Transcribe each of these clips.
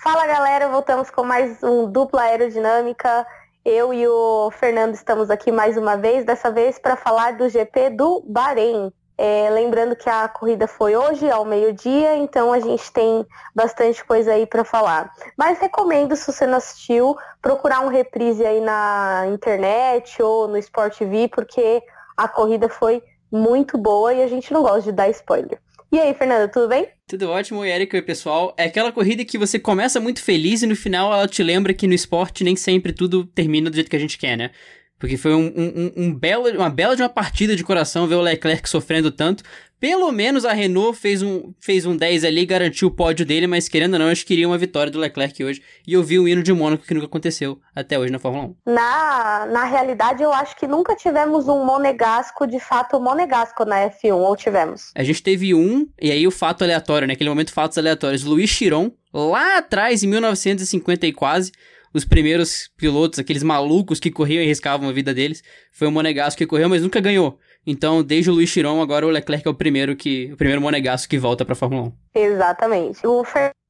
Fala galera, voltamos com mais um dupla aerodinâmica. Eu e o Fernando estamos aqui mais uma vez, dessa vez para falar do GP do Bahrein. É, lembrando que a corrida foi hoje ao meio-dia, então a gente tem bastante coisa aí para falar. Mas recomendo, se você não assistiu, procurar um reprise aí na internet ou no Sport TV, porque a corrida foi muito boa e a gente não gosta de dar spoiler. E aí, Fernando, tudo bem? Tudo ótimo, e Erika e pessoal. É aquela corrida que você começa muito feliz e no final ela te lembra que no esporte nem sempre tudo termina do jeito que a gente quer, né? Porque foi um, um, um belo, uma bela de uma partida de coração ver o Leclerc sofrendo tanto. Pelo menos a Renault fez um, fez um 10 ali e garantiu o pódio dele, mas querendo ou não, eu queria uma vitória do Leclerc hoje. E eu vi o hino de Mônaco que nunca aconteceu até hoje na Fórmula 1. Na, na realidade, eu acho que nunca tivemos um monegasco, de fato, monegasco na F1, ou tivemos? A gente teve um, e aí o fato aleatório, né? Aquele momento fatos aleatórios. Luiz Chiron, lá atrás, em 1950 e quase, os primeiros pilotos, aqueles malucos que corriam e arriscavam a vida deles, foi o Monegasco que correu, mas nunca ganhou. Então, desde o Luiz Chiron, agora o Leclerc é o primeiro que o primeiro Monegasco que volta para a Fórmula 1. Exatamente. O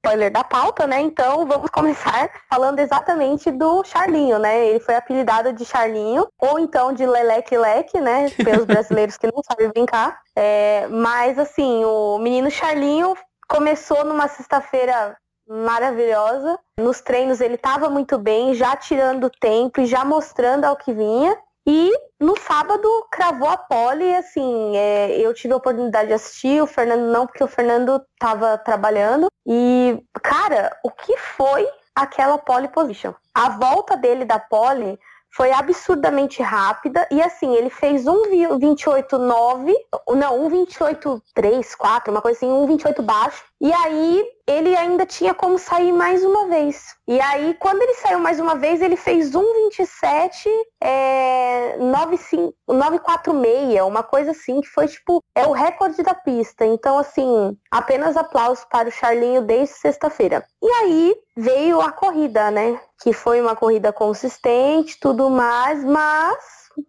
spoiler da pauta, né? Então, vamos começar falando exatamente do Charlinho, né? Ele foi apelidado de Charlinho, ou então de Leleque Leque, né? Pelos brasileiros que não sabem brincar. É, mas, assim, o menino Charlinho começou numa sexta-feira maravilhosa. Nos treinos ele estava muito bem, já tirando tempo e já mostrando ao que vinha. E no sábado cravou a pole, assim, é, eu tive a oportunidade de assistir, o Fernando não, porque o Fernando estava trabalhando. E, cara, o que foi aquela pole position? A volta dele da pole foi absurdamente rápida e assim, ele fez um 28.9, não, um 28.3, 4, uma coisa assim, um 28 baixo. E aí ele ainda tinha como sair mais uma vez. E aí, quando ele saiu mais uma vez, ele fez 1,27, é, 946, uma coisa assim, que foi tipo, é o recorde da pista. Então, assim, apenas aplausos para o Charlinho desde sexta-feira. E aí veio a corrida, né? Que foi uma corrida consistente, tudo mais, mas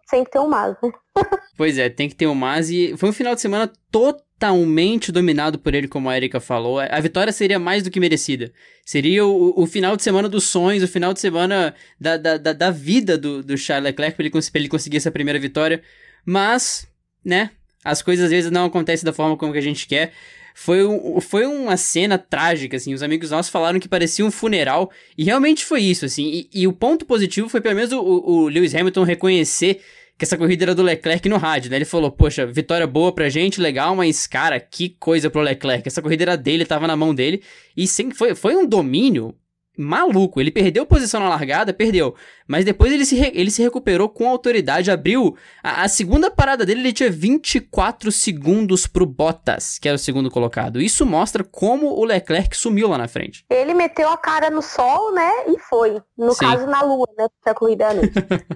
sem ter um mas, né? pois é, tem que ter um mas. E foi um final de semana totalmente dominado por ele, como a Erika falou, a vitória seria mais do que merecida. Seria o, o final de semana dos sonhos, o final de semana da, da, da, da vida do, do Charles Leclerc para ele, ele conseguir essa primeira vitória. Mas, né, as coisas às vezes não acontecem da forma como que a gente quer. Foi, foi uma cena trágica, assim. Os amigos nossos falaram que parecia um funeral. E realmente foi isso, assim. E, e o ponto positivo foi pelo menos o, o Lewis Hamilton reconhecer que essa corrida era do Leclerc no rádio, né? Ele falou, poxa, vitória boa pra gente, legal, mas, cara, que coisa pro Leclerc. Essa corrida era dele, tava na mão dele. E sim, foi, foi um domínio maluco. Ele perdeu posição na largada, perdeu. Mas depois ele se, ele se recuperou com autoridade, abriu. A, a, segunda parada dele, ele tinha 24 segundos pro Bottas, que era o segundo colocado. Isso mostra como o Leclerc sumiu lá na frente. Ele meteu a cara no sol, né? E foi. No Sim. caso, na lua, né? Porque a corrida noite.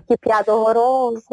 que piada horrorosa.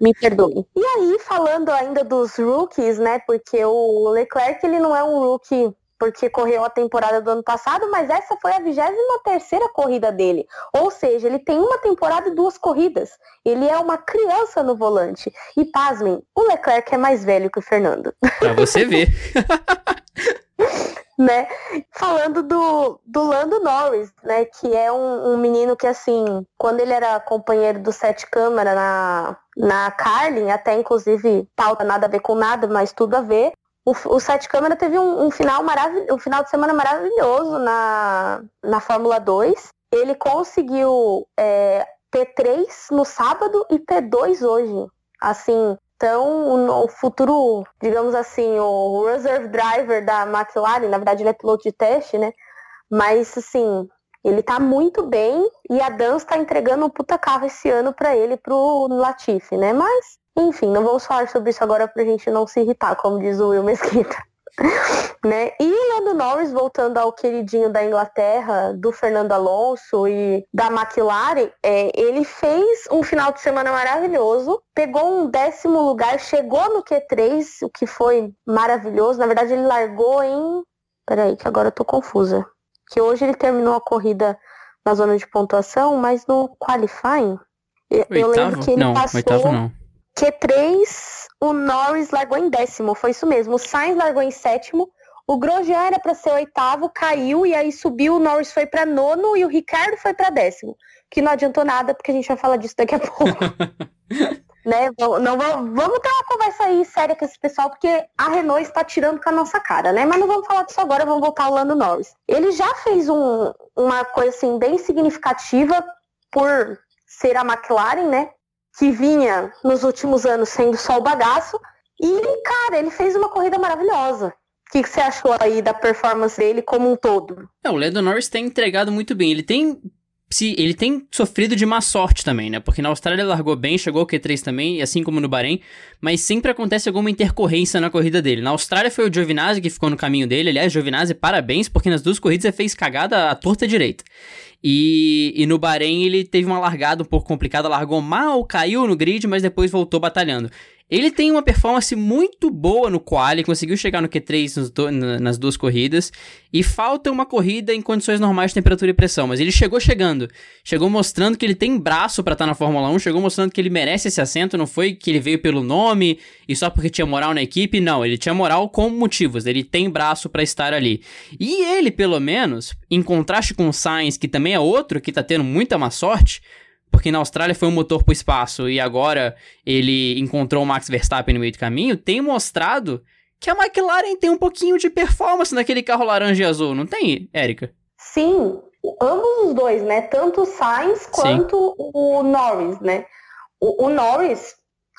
Me perdoe. E aí, falando ainda dos rookies, né? Porque o Leclerc, ele não é um rookie porque correu a temporada do ano passado, mas essa foi a 23 terceira corrida dele. Ou seja, ele tem uma temporada e duas corridas. Ele é uma criança no volante. E pasmem, o Leclerc é mais velho que o Fernando. Pra você ver. né? Falando do, do Lando Norris, né? Que é um, um, menino que, assim, quando ele era companheiro do Sete Câmara na, na Carlin, até inclusive pauta nada a ver com nada, mas tudo a ver, o, o Sete Câmara teve um, um final um final de semana maravilhoso na, na Fórmula 2. Ele conseguiu é, P3 no sábado e P2 hoje. Assim, então o, o, futuro, digamos assim, o reserve driver da McLaren, na verdade ele é piloto de teste, né? Mas assim, ele tá muito bem e a Dan está entregando um puta carro esse ano para ele pro Latifi, né? Mas enfim, não vamos falar sobre isso agora pra gente não se irritar, como diz o Will Mesquita. né? E Lando Norris, voltando ao queridinho da Inglaterra, do Fernando Alonso e da McLaren, é, ele fez um final de semana maravilhoso, pegou um décimo lugar, chegou no Q3, o que foi maravilhoso. Na verdade, ele largou em. Peraí, que agora eu tô confusa. Que hoje ele terminou a corrida na zona de pontuação, mas no qualifying. Eu, eu lembro que ele não, passou. Oitavo não Q3, o Norris largou em décimo, foi isso mesmo. O Sainz largou em sétimo, O Grosjean era para ser oitavo, caiu e aí subiu, o Norris foi para nono e o Ricardo foi para décimo. Que não adiantou nada, porque a gente vai falar disso daqui a pouco. né? Não, não, vamos ter uma conversa aí séria com esse pessoal, porque a Renault está tirando com a nossa cara, né? Mas não vamos falar disso agora, vamos voltar ao Lando Norris. Ele já fez um, uma coisa assim bem significativa por ser a McLaren, né? Que vinha nos últimos anos sendo só o bagaço. E, cara, ele fez uma corrida maravilhosa. O que, que, você achou aí da performance dele como um todo? É, o Lando Norris tem entregado muito bem. Ele tem se ele tem sofrido de má sorte também, né? Porque na Austrália ele largou bem, chegou ao Q3 também, assim como no Bahrein, mas sempre acontece alguma intercorrência na corrida dele. Na Austrália foi o Giovinazzi que ficou no caminho dele. Aliás, Giovinazzi, parabéns, porque nas duas corridas ele fez cagada à torta direita. E, e no Bahrein ele teve uma largada um pouco complicada, largou mal, caiu no grid, mas depois voltou batalhando. Ele tem uma performance muito boa no quali, conseguiu chegar no Q3 do, nas duas corridas, e falta uma corrida em condições normais de temperatura e pressão, mas ele chegou chegando. Chegou mostrando que ele tem braço para estar tá na Fórmula 1, chegou mostrando que ele merece esse assento, não foi que ele veio pelo nome e só porque tinha moral na equipe, não, ele tinha moral com motivos, ele tem braço para estar ali. E ele, pelo menos, em contraste com o Sainz, que também é outro que tá tendo muita má sorte, porque na Austrália foi um motor pro espaço e agora ele encontrou o Max Verstappen no meio do caminho, tem mostrado que a McLaren tem um pouquinho de performance naquele carro laranja e azul, não tem, Érica? Sim, ambos os dois, né? Tanto o Sainz quanto Sim. o Norris, né? O, o, Norris,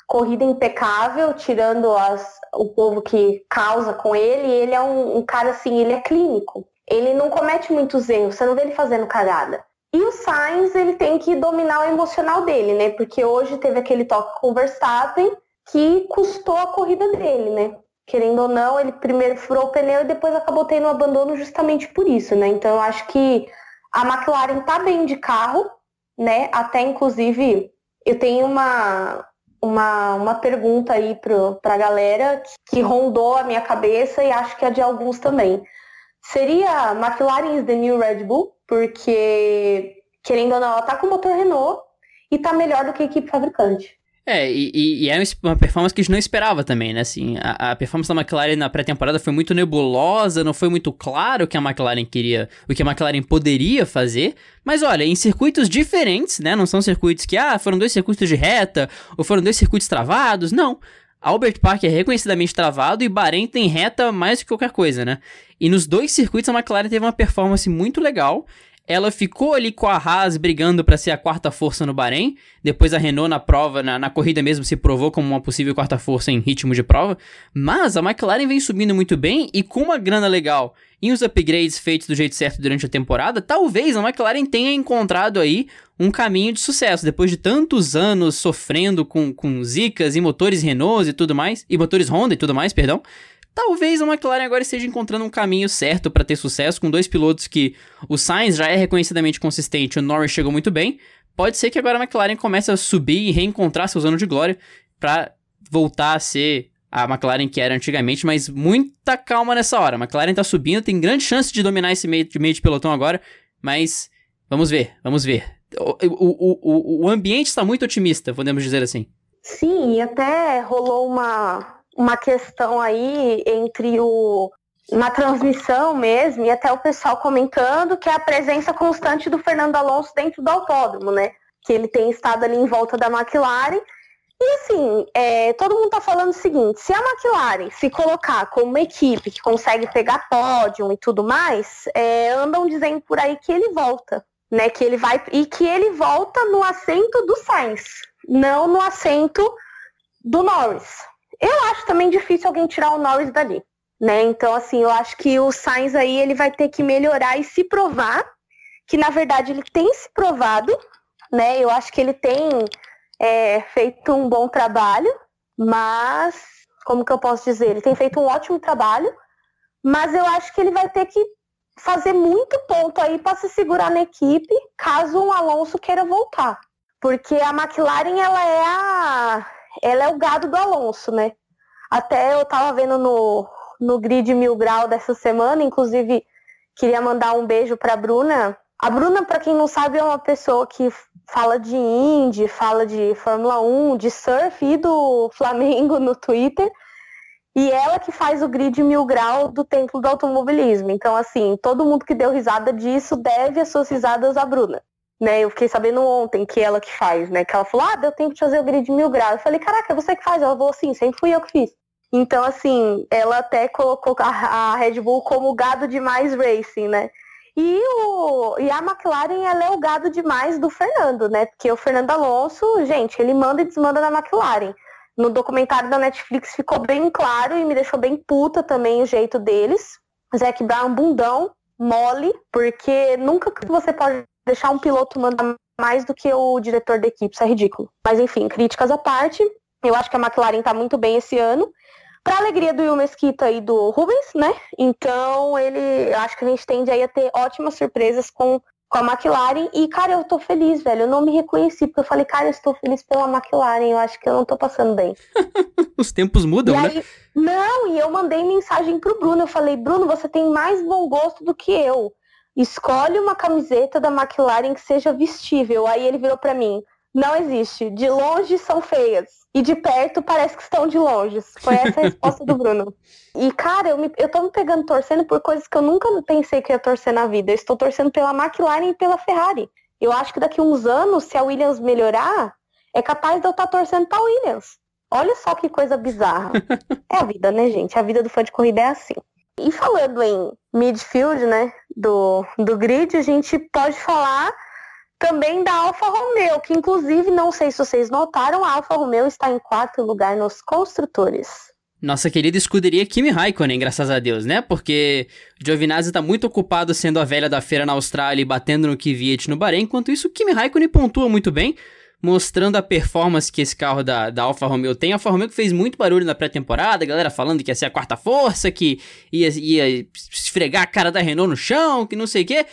corrida impecável, tirando as, o povo que causa com ele, ele é um, um cara assim, ele é clínico. Ele não comete muitos erros, você não vê ele fazendo cagada. E o Sainz, ele tem que dominar o emocional dele, né? Porque hoje teve aquele toque com o Verstappen que custou a corrida dele, né? Querendo ou não, ele primeiro furou o pneu e depois acabou tendo um abandono justamente por isso, né? Então eu acho que a McLaren tá bem de carro, né? Até inclusive eu tenho uma, uma, uma pergunta aí pro, pra galera que rondou a minha cabeça e acho que a de alguns também. Seria McLaren is the new Red Bull? Porque, querendo ou não, ela tá com motor Renault e tá melhor do que a equipe fabricante. É, e, e, é uma performance que a gente não esperava também, né? Assim, a, a performance da McLaren na pré-temporada foi muito nebulosa, não foi muito claro o que a McLaren queria, o que a McLaren poderia fazer. Mas olha, em circuitos diferentes, né? Não são circuitos que, ah, foram dois circuitos de reta, ou foram dois circuitos travados, não. Albert Park é reconhecidamente travado e Bahrein tem reta mais que qualquer coisa, né? E nos dois circuitos a McLaren teve uma performance muito legal. Ela ficou ali com a Haas brigando para ser a quarta força no Bahrein. Depois a Renault na prova, na, na, corrida mesmo, se provou como uma possível quarta força em ritmo de prova. Mas a McLaren vem subindo muito bem e com uma grana legal e os upgrades feitos do jeito certo durante a temporada, talvez a McLaren tenha encontrado aí um caminho de sucesso. Depois de tantos anos sofrendo com, com zicas e motores Renault e tudo mais, e motores Honda e tudo mais, perdão, Talvez a McLaren agora esteja encontrando um caminho certo para ter sucesso com dois pilotos que o Sainz já é reconhecidamente consistente, o Norris chegou muito bem. Pode ser que agora a McLaren comece a subir e reencontrar seus anos de glória para voltar a ser a McLaren que era antigamente, mas muita calma nessa hora. A McLaren tá subindo, tem grande chance de dominar esse meio de, meio de pelotão agora, mas vamos ver, vamos ver. O, o, o, o ambiente está muito otimista, podemos dizer assim. Sim, e até rolou uma, uma questão aí entre o na transmissão mesmo, e até o pessoal comentando que é a presença constante do Fernando Alonso dentro do autódromo, né? Que ele tem estado ali em volta da McLaren. E assim, é, todo mundo tá falando o seguinte: se a McLaren se colocar como uma equipe que consegue pegar pódio e tudo mais, é, andam dizendo por aí que ele volta, né? Que ele vai e que ele volta no assento do Sainz, não no assento do Norris. Eu acho também difícil alguém tirar o Norris dali, né? Então, assim, eu acho que o Sainz aí ele vai ter que melhorar e se provar, que na verdade ele tem se provado, né? Eu acho que ele tem é, feito um bom trabalho, mas como que eu posso dizer? Ele tem feito um ótimo trabalho, mas eu acho que ele vai ter que fazer muito ponto aí para se segurar na equipe, caso o Alonso queira voltar. Porque a McLaren ela é a ela é o gado do Alonso, né? Até eu tava vendo no, no grid mil grau dessa semana, inclusive queria mandar um beijo pra Bruna. A Bruna, para quem não sabe, é uma pessoa que fala de Indy, fala de Fórmula 1, de surf e do Flamengo no Twitter. E ela que faz o grid mil grau do templo do automobilismo. Então, assim, todo mundo que deu risada disso deve as suas risadas à Bruna. Né, eu fiquei sabendo ontem que ela que faz, né? Que ela falou, ah, deu tempo de fazer o grid mil graus. Eu falei, caraca, é você que faz? Ela falou, sim, sempre fui eu que fiz. Então, assim, ela até colocou a, Red Bull como gado demais racing, né? E, o, e a McLaren, ela é o gado demais do Fernando, né? Porque o Fernando Alonso, gente, ele manda e desmanda na McLaren. No documentário da Netflix ficou bem claro e me deixou bem puta também o jeito deles. Zac Brown, bundão, mole, porque nunca que você pode deixar um piloto mandar mais do que o diretor da equipe, isso é ridículo. Mas enfim, críticas à parte, eu acho que a McLaren tá muito bem esse ano. Para alegria do Will Mesquita e do Rubens, né? Então ele, acho que a gente tende aí a ter ótimas surpresas com com a McLaren. E, cara, eu tô feliz, velho. Eu não me reconheci, porque eu falei, cara, eu estou feliz pela McLaren. Eu acho que eu não tô passando bem. Os tempos mudam, e né? Aí, não, e eu mandei mensagem pro Bruno. Eu falei, Bruno, você tem mais bom gosto do que eu. Escolhe uma camiseta da McLaren que seja vestível. Aí ele virou para mim, não existe. De longe são feias e de perto parece que estão de longe. Foi essa a resposta do Bruno. E, cara, eu, me, eu tô me pegando torcendo por coisas que eu nunca pensei que ia torcer na vida. Eu estou torcendo pela McLaren e pela Ferrari. Eu acho que daqui uns anos, se a Williams melhorar, é capaz de eu estar torcendo pra Williams. Olha só que coisa bizarra. é a vida, né, gente? A vida do fã de corrida é assim. E falando em midfield, né, do, do grid, a gente pode falar também da Alfa Romeo, que inclusive, não sei se vocês notaram, a Alfa Romeo está em quarto lugar nos construtores. Nossa querida escuderia Kimi Raikkonen, graças a Deus, né? Porque Giovinazzi está muito ocupado sendo a velha da feira na Austrália e batendo no Kvyat no Bahrein, enquanto isso Kimi Raikkonen pontua muito bem, mostrando a performance que esse carro da, da Alfa Romeo tem. A Alfa Romeo que fez muito barulho na pré-temporada, galera falando que ia ser a quarta força, que ia, ia esfregar a cara da Renault no chão, que não sei o quê.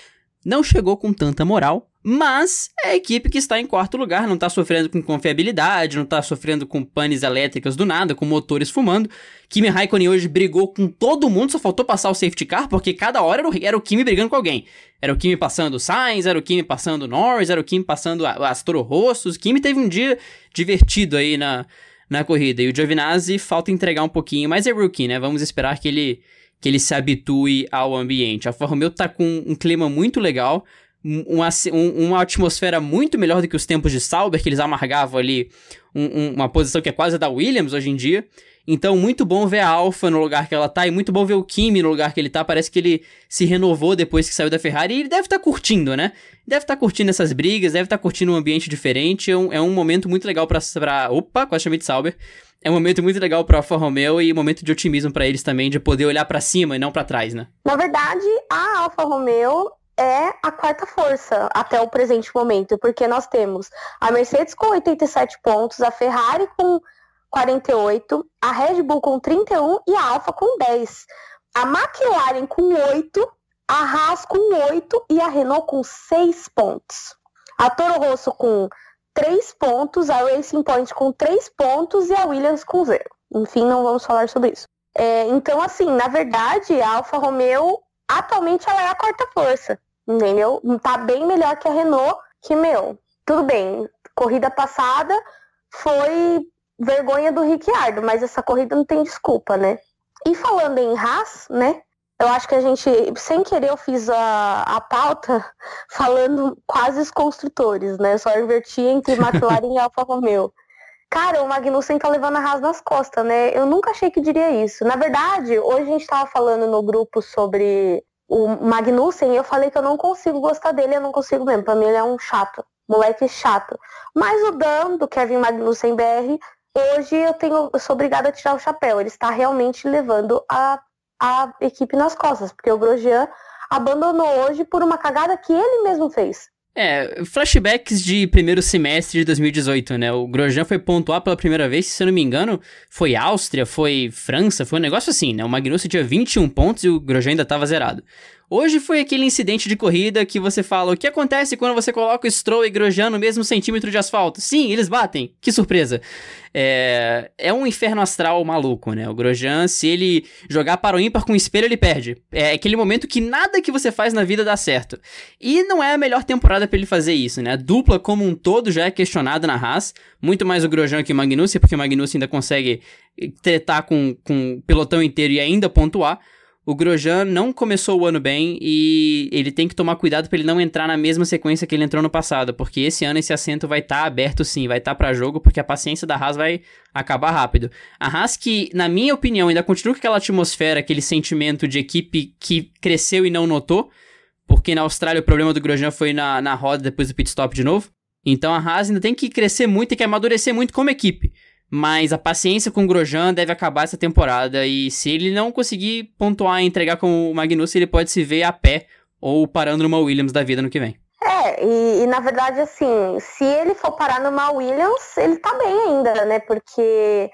Não chegou com tanta moral, mas é a equipe que está em quarto lugar, não está sofrendo com confiabilidade, não está sofrendo com panes elétricas do nada, com motores fumando. Kimi Raikkonen hoje brigou com todo mundo, só faltou passar o safety car, porque cada hora era o, o Kimi brigando com alguém. Era o Kimi passando o Sainz, era o Kimi passando o Norris, era o Kimi passando as Toro. O Kimi teve um dia divertido aí na, na corrida. E o Giovinazzi falta entregar um pouquinho, mas é rookie, né? Vamos esperar que ele, que ele se habitue ao ambiente. A Alfa Romeo tá com um clima muito legal uma, uma atmosfera muito melhor do que os tempos de Sauber, que eles amargavam ali um, um, uma posição que é quase da Williams hoje em dia. Então, muito bom ver a Alfa no lugar que ela tá e muito bom ver o Kimi no lugar que ele tá. Parece que ele se renovou depois que saiu da Ferrari e ele deve estar tá curtindo, né? Deve estar tá curtindo essas brigas, deve estar tá curtindo um ambiente diferente. É um, é um momento muito legal pra, pra. Opa, quase chamei de Sauber. É um momento muito legal pra Alfa Romeo e um momento de otimismo para eles também, de poder olhar para cima e não para trás, né? Na verdade, a Alfa Romeo é a quarta força até o presente momento, porque nós temos a Mercedes com 87 pontos, a Ferrari com 48, a Red Bull com 31 e a Alfa com 10. A McLaren com 8, a Haas com 8 e a Renault com 6 pontos. A Toro Rosso com 3 pontos, a Racing Point com 3 pontos e a Williams com 0. Enfim, não vamos falar sobre isso. É, então, assim, na verdade, a Alfa Romeo atualmente ela é a quarta força entendeu? Tá bem melhor que a Renault, que, meu, tudo bem, corrida passada foi vergonha do Ricciardo, mas essa corrida não tem desculpa, né? E falando em Haas, né? Eu acho que a gente, sem querer, eu fiz a, a pauta falando quase os construtores, né? Só inverti entre McLaren e Alfa Romeo. Cara, o Magnussen tá levando a Haas nas costas, né? Eu nunca achei que diria isso. Na verdade, hoje a gente tava falando no grupo sobre o Magnussen, eu falei que eu não consigo gostar dele, eu não consigo mesmo. Pra mim ele é um chato, moleque chato. Mas o Dan, do Kevin Magnussen BR, hoje eu tenho, eu sou obrigada a tirar o chapéu. Ele está realmente levando a, a equipe nas costas, porque o Grosjean abandonou hoje por uma cagada que ele mesmo fez. É, flashbacks de primeiro semestre de 2018, né? O Grosjean foi pontuar pela primeira vez, se eu não me engano, foi Áustria, foi França, foi um negócio assim, né? O Magnussen tinha 21 pontos e o Grosjean ainda estava zerado. Hoje foi aquele incidente de corrida que você fala: o que acontece quando você coloca o Stroll e Grosjean no mesmo centímetro de asfalto? Sim, eles batem. Que surpresa. É, é um inferno astral maluco, né? O Grosjean, se ele jogar para o ímpar com o espelho, ele perde. É aquele momento que nada que você faz na vida dá certo. E não é a melhor temporada para ele fazer isso, né? A dupla como um todo já é questionada na Haas. Muito mais o Grosjean que o Magnussen, porque o Magnussen ainda consegue tretar com, com o pelotão inteiro e ainda pontuar. O Grosjean não começou o ano bem e ele tem que tomar cuidado para ele não entrar na mesma sequência que ele entrou no passado, porque esse ano esse assento vai estar tá aberto sim, vai estar tá para jogo, porque a paciência da Haas vai acabar rápido. A Haas que, na minha opinião, ainda continua com aquela atmosfera, aquele sentimento de equipe que cresceu e não notou, porque na Austrália o problema do Grosjean foi na, na roda depois do pit stop de novo. Então a Haas ainda tem que crescer muito, tem que amadurecer muito como equipe. Mas a paciência com o Grosjean deve acabar essa temporada. E se ele não conseguir pontuar e entregar com o Magnussen, ele pode se ver a pé ou parando numa Williams da vida no que vem. É, e, e, na verdade, assim, se ele for parar numa Williams, ele tá bem ainda, né? Porque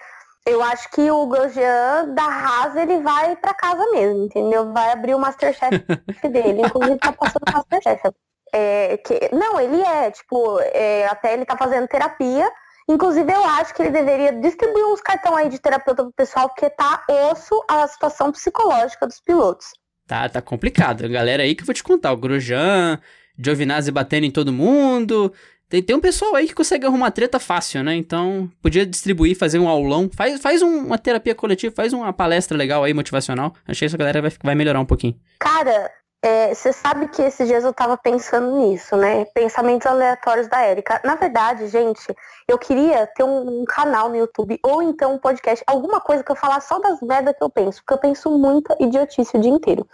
eu acho que o Grosjean da Haas, ele vai para casa mesmo, entendeu? Vai abrir o Masterchef dele. Inclusive, tá passando o Masterchef. É, que, não, ele é, tipo, é, até ele tá fazendo terapia Inclusive, eu acho que ele deveria distribuir uns cartão aí de terapeuta pro pessoal, porque tá osso a situação psicológica dos pilotos. Tá, tá complicado. A galera aí que eu vou te contar, o Grosjean, Giovinazzi batendo em todo mundo. Tem, tem um pessoal aí que consegue arrumar treta fácil, né? Então, podia distribuir, fazer um aulão. Faz, faz um, uma terapia coletiva, faz uma palestra legal aí, motivacional. Achei que essa galera vai, vai melhorar um pouquinho. Cara, você é, sabe que esses dias eu tava pensando nisso, né? Pensamentos aleatórios da Érica. Na verdade, gente, eu queria ter um, um, canal no YouTube ou então um podcast, alguma coisa que eu falar só das merdas que eu penso, porque eu penso muita idiotice o dia inteiro.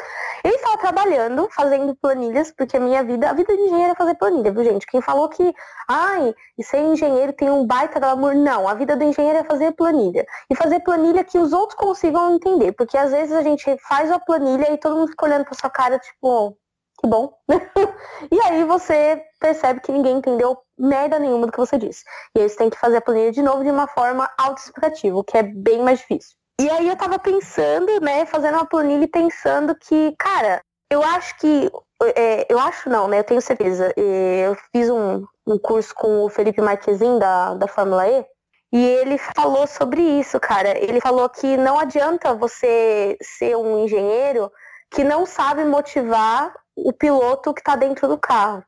Eu estava trabalhando, fazendo planilhas, porque a minha vida, a vida de engenheiro é fazer planilha, viu, gente? Quem falou que, ai, e ser engenheiro tem um baita glamour, não. A vida do engenheiro é fazer planilha. E fazer planilha que os outros consigam entender, porque às vezes a gente faz a planilha e todo mundo fica olhando pra sua cara, tipo, que bom. e aí você percebe que ninguém entendeu merda nenhuma do que você disse. E aí você tem que fazer a planilha de novo de uma forma autoexplicativa, o que é bem mais difícil. E aí eu tava pensando, né, fazendo uma planilha e pensando que, cara, eu acho que. É, eu acho não, né? Eu tenho certeza. É, eu fiz um, um curso com o Felipe Marquezin da, da Fórmula E. E ele falou sobre isso, cara. Ele falou que não adianta você ser um engenheiro que não sabe motivar o piloto que está dentro do carro.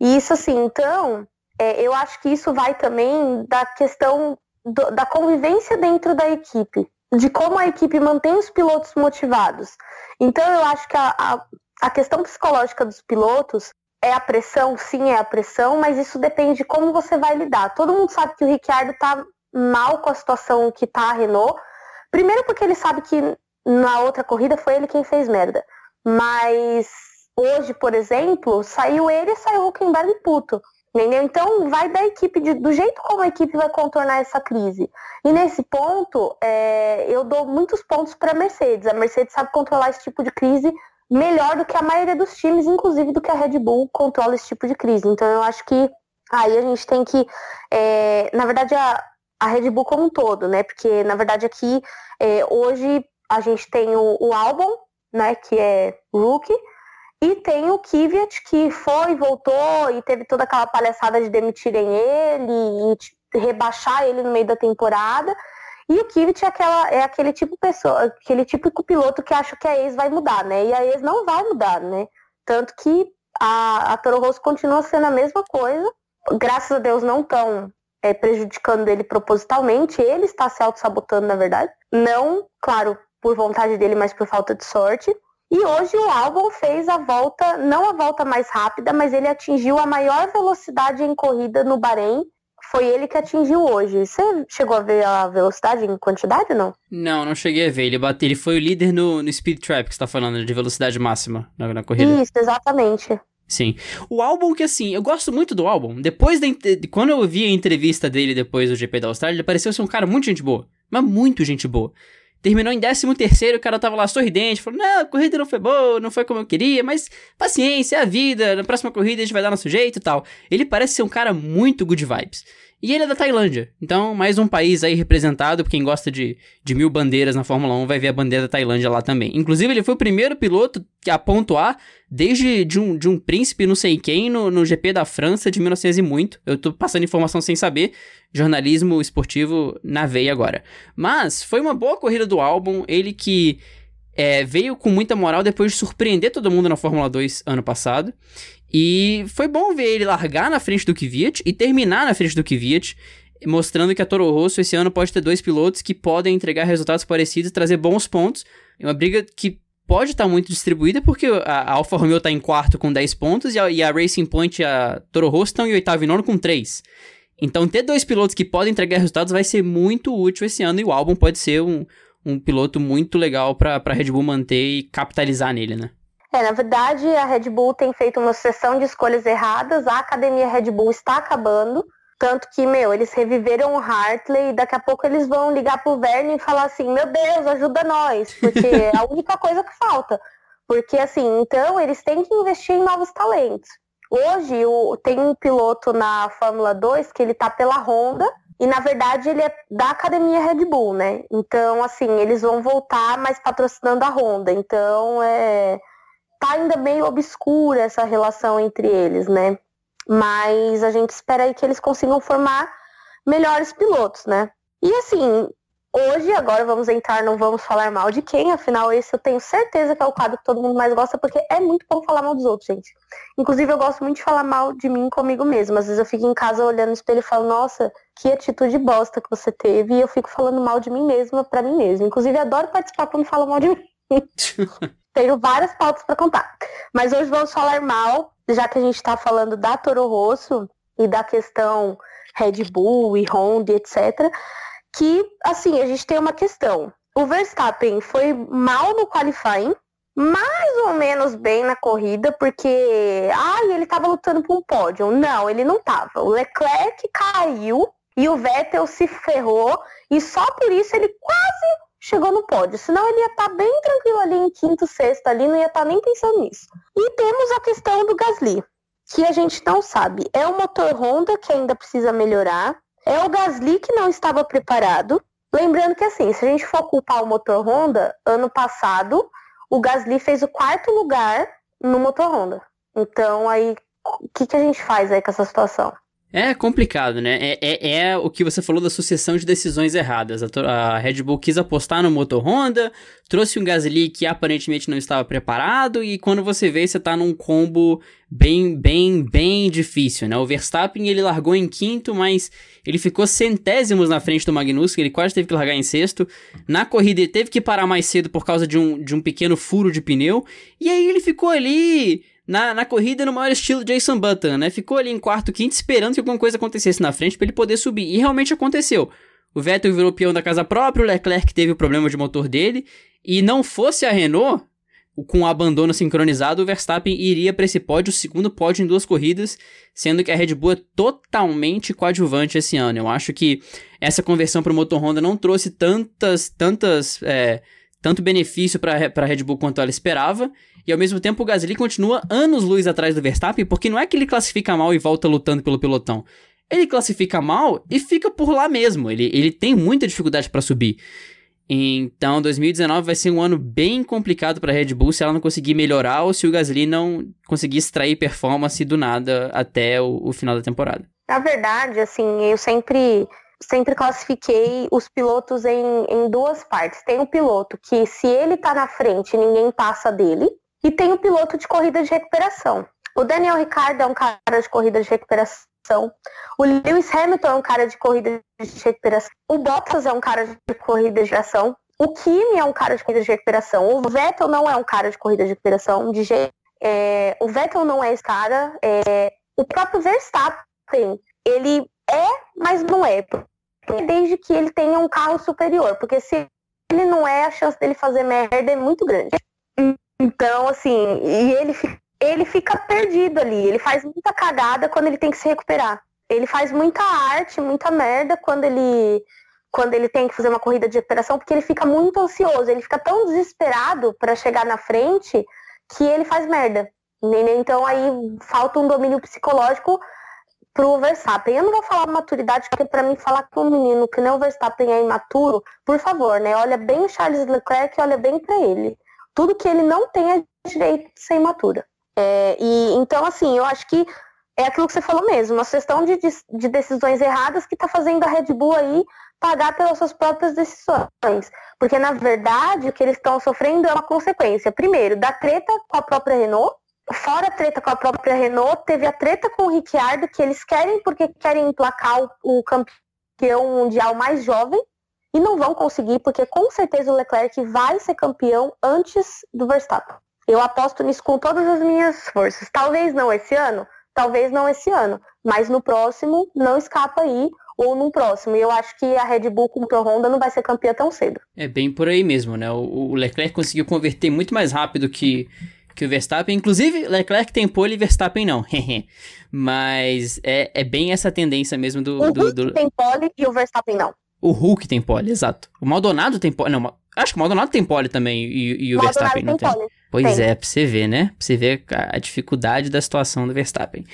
E isso assim, então, é, eu acho que isso vai também da questão do, da convivência dentro da equipe, de como a equipe mantém os pilotos motivados. Então, eu acho que a, a, a questão psicológica dos pilotos é a pressão, sim, é a pressão, mas isso depende de como você vai lidar. Todo mundo sabe que o Ricciardo está mal com a situação que está a Renault. Primeiro porque ele sabe que na outra corrida foi ele quem fez merda. Mas hoje, por exemplo, saiu ele e saiu o Huckenberg puto. Entendeu? Então vai da equipe, de, do jeito como a equipe vai contornar essa crise. E nesse ponto, é, eu dou muitos pontos para a Mercedes. A Mercedes sabe controlar esse tipo de crise melhor do que a maioria dos times, inclusive do que a Red Bull controla esse tipo de crise. Então eu acho que aí a gente tem que, é, na verdade, a, a Red Bull como um todo, né? Porque na verdade aqui é, hoje a gente tem o, o álbum, né, que é rookie, e tem o Kvyat, que foi, voltou e teve toda aquela palhaçada de demitirem ele e rebaixar ele no meio da temporada. E o Kvyat é, aquela, é aquele tipo pessoa, aquele típico piloto que acha que a ex vai mudar, né? E a ex não vai mudar, né? Tanto que a, a Toro Rosso continua sendo a mesma coisa. Graças a Deus não estão é, prejudicando ele propositalmente. Ele está se auto-sabotando, na verdade. Não, claro, por vontade dele, mas por falta de sorte. E hoje o álbum fez a volta, não a volta mais rápida, mas ele atingiu a maior velocidade em corrida no Bahrein. Foi ele que atingiu hoje. Você chegou a ver a velocidade em quantidade ou não? Não, não cheguei a ver. Ele bateu, ele foi o líder no, no Speed Trap que você tá falando, de velocidade máxima na, na corrida. Isso, exatamente. Sim. O álbum que, assim, eu gosto muito do álbum. Depois da. Quando eu vi a entrevista dele depois do GP da Austrália, ele pareceu ser um cara muito gente boa. Mas muito gente boa. Terminou em 13 terceiro, o cara tava lá sorridente, falou, não, a corrida não foi boa, não foi como eu queria, mas paciência, é a vida, na próxima corrida a gente vai dar nosso jeito e tal. Ele parece ser um cara muito good vibes. E ele é da Tailândia. Então, mais um país aí representado, quem gosta de, de mil bandeiras na Fórmula 1 vai ver a bandeira da Tailândia lá também. Inclusive, ele foi o primeiro piloto a pontuar desde de um, de um príncipe não sei quem no, no GP da França de 1900 e muito. Eu tô passando informação sem saber. Jornalismo esportivo na veia agora. Mas foi uma boa corrida do álbum. Ele que é, veio com muita moral depois de surpreender todo mundo na Fórmula 2 ano passado. E foi bom ver ele largar na frente do Kvyat e terminar na frente do Kvyat, mostrando que a Toro Rosso esse ano pode ter dois pilotos que podem entregar resultados parecidos e trazer bons pontos. É uma briga que pode estar muito distribuída, porque a Alfa Romeo está em quarto com 10 pontos e a, e a Racing Point e a Toro Rosso estão em oitavo e nono com 3. Então, ter dois pilotos que podem entregar resultados vai ser muito útil esse ano e o álbum pode ser um, um piloto muito legal para a Red Bull manter e capitalizar nele, né? É, na verdade, a Red Bull tem feito uma sucessão de escolhas erradas, a academia Red Bull está acabando, tanto que, meu, eles reviveram o Hartley e daqui a pouco eles vão ligar pro Verne e falar assim, meu Deus, ajuda nós, porque é a única coisa que falta. Porque, assim, então eles têm que investir em novos talentos. Hoje o, tem um piloto na Fórmula 2 que ele tá pela Honda, e na verdade ele é da academia Red Bull, né? Então, assim, eles vão voltar mais patrocinando a Honda. Então, é tá ainda meio obscura essa relação entre eles, né? Mas a gente espera aí que eles consigam formar melhores pilotos, né? E assim, hoje, agora vamos entrar, não vamos falar mal de quem, afinal, esse eu tenho certeza que é o quadro que todo mundo mais gosta, porque é muito bom falar mal dos outros, gente. Inclusive, eu gosto muito de falar mal de mim comigo mesma. Às vezes eu fico em casa olhando no espelho e falo, nossa, que atitude bosta que você teve, e eu fico falando mal de mim mesma para mim mesma. Inclusive, adoro participar quando falam mal de mim. Tenho várias pautas para contar. Mas hoje vamos falar mal, já que a gente está falando da Toro Rosso e da questão Red Bull e Honda, etc. Que, assim, a gente tem uma questão. O Verstappen foi mal no qualifying, mais ou menos bem na corrida, porque ai, ele estava lutando por um pódio. Não, ele não estava. O Leclerc caiu e o Vettel se ferrou e só por isso ele quase chegou no pódio. Senão ele ia estar tá bem tranquilo ali em quinto, sexto ali, não ia estar tá nem pensando nisso. E temos a questão do Gasly, que a gente não sabe. É o motor Honda que ainda precisa melhorar. É o Gasly que não estava preparado. Lembrando que assim, se a gente for culpar o motor Honda, ano passado o Gasly fez o quarto lugar no motor Honda. Então aí, o que, que a gente faz aí com essa situação? É complicado, né? É, é, é, o que você falou da sucessão de decisões erradas. A, a, Red Bull quis apostar no motor Honda, trouxe um Gasly que aparentemente não estava preparado, e quando você vê, você tá num combo bem, bem, bem difícil, né? O Verstappen, ele largou em quinto, mas ele ficou centésimos na frente do Magnussen, ele quase teve que largar em sexto. Na corrida ele teve que parar mais cedo por causa de um, de um pequeno furo de pneu, e aí ele ficou ali na, na corrida no maior estilo Jason Button, né? Ficou ali em quarto, quinto, esperando que alguma coisa acontecesse na frente para ele poder subir. E realmente aconteceu. O Vettel virou peão da casa própria, o Leclerc teve o problema de motor dele. E não fosse a Renault, com o abandono sincronizado, o Verstappen iria para esse pódio, o segundo pódio em duas corridas, sendo que a Red Bull é totalmente coadjuvante esse ano. Eu acho que essa conversão para o motor Honda não trouxe tantas, tantas, é, tanto benefício para a Red Bull quanto ela esperava. E ao mesmo tempo o Gasly continua anos-luz atrás do Verstappen, porque não é que ele classifica mal e volta lutando pelo pelotão. Ele classifica mal e fica por lá mesmo. Ele, ele tem muita dificuldade para subir. Então, 2019 vai ser um ano bem complicado para a Red Bull se ela não conseguir melhorar ou se o Gasly não conseguir extrair performance do nada até o, o final da temporada. Na verdade, assim, eu sempre sempre classifiquei os pilotos em, em duas partes. Tem o piloto que, se ele tá na frente, ninguém passa dele. E tem o piloto de corrida de recuperação. O Daniel Ricciardo é um cara de corrida de recuperação. O Lewis Hamilton é um cara de corrida de recuperação. O Bottas é um cara de corrida de recuperação. O Kimi é um cara de corrida de recuperação. O Vettel não é um cara de corrida de recuperação. De jeito. É, o Vettel não é esse cara. É, o próprio Verstappen, ele é, mas não é. Desde que ele tenha um carro superior. Porque se ele não é, a chance dele fazer merda é muito grande. Então, assim, e ele, ele fica perdido ali. Ele faz muita cagada quando ele tem que se recuperar. Ele faz muita arte, muita merda quando ele quando ele tem que fazer uma corrida de recuperação, porque ele fica muito ansioso, ele fica tão desesperado para chegar na frente que ele faz merda. Então aí falta um domínio psicológico pro Verstappen. Eu não vou falar maturidade, porque para mim falar que um menino que nem o Verstappen é imaturo, por favor, né? Olha bem o Charles Leclerc olha bem para ele. Tudo que ele não tem é direito de ser imatura. É, e então, assim, eu acho que é aquilo que você falou mesmo, uma questão de, de decisões erradas que está fazendo a Red Bull aí pagar pelas suas próprias decisões. Porque, na verdade, o que eles estão sofrendo é uma consequência, primeiro, da treta com a própria Renault, fora a treta com a própria Renault, teve a treta com o Ricciardo, que eles querem porque querem emplacar o, o campeão mundial mais jovem, e não vão conseguir, porque com certeza o Leclerc vai ser campeão antes do Verstappen. Eu aposto nisso com todas as minhas forças. Talvez não esse ano, talvez não esse ano, mas no próximo não escapa aí ou num próximo. E eu acho que a Red Bull com o Honda não vai ser campeã tão cedo. É bem por aí mesmo, né? O Leclerc conseguiu converter muito mais rápido que, que o Verstappen. Inclusive, Leclerc tem pole e Verstappen não. Mas é, é bem essa tendência mesmo do. O do, Hulk do... tem pole e o Verstappen não. O Hulk tem pole, exato. O Maldonado tem pole. Não, acho que o Maldonado tem pole também e, e o, Verstappen não tem. Pole. Pois tem. é, pra você ver, né? Pra você ver a dificuldade da situação do Verstappen.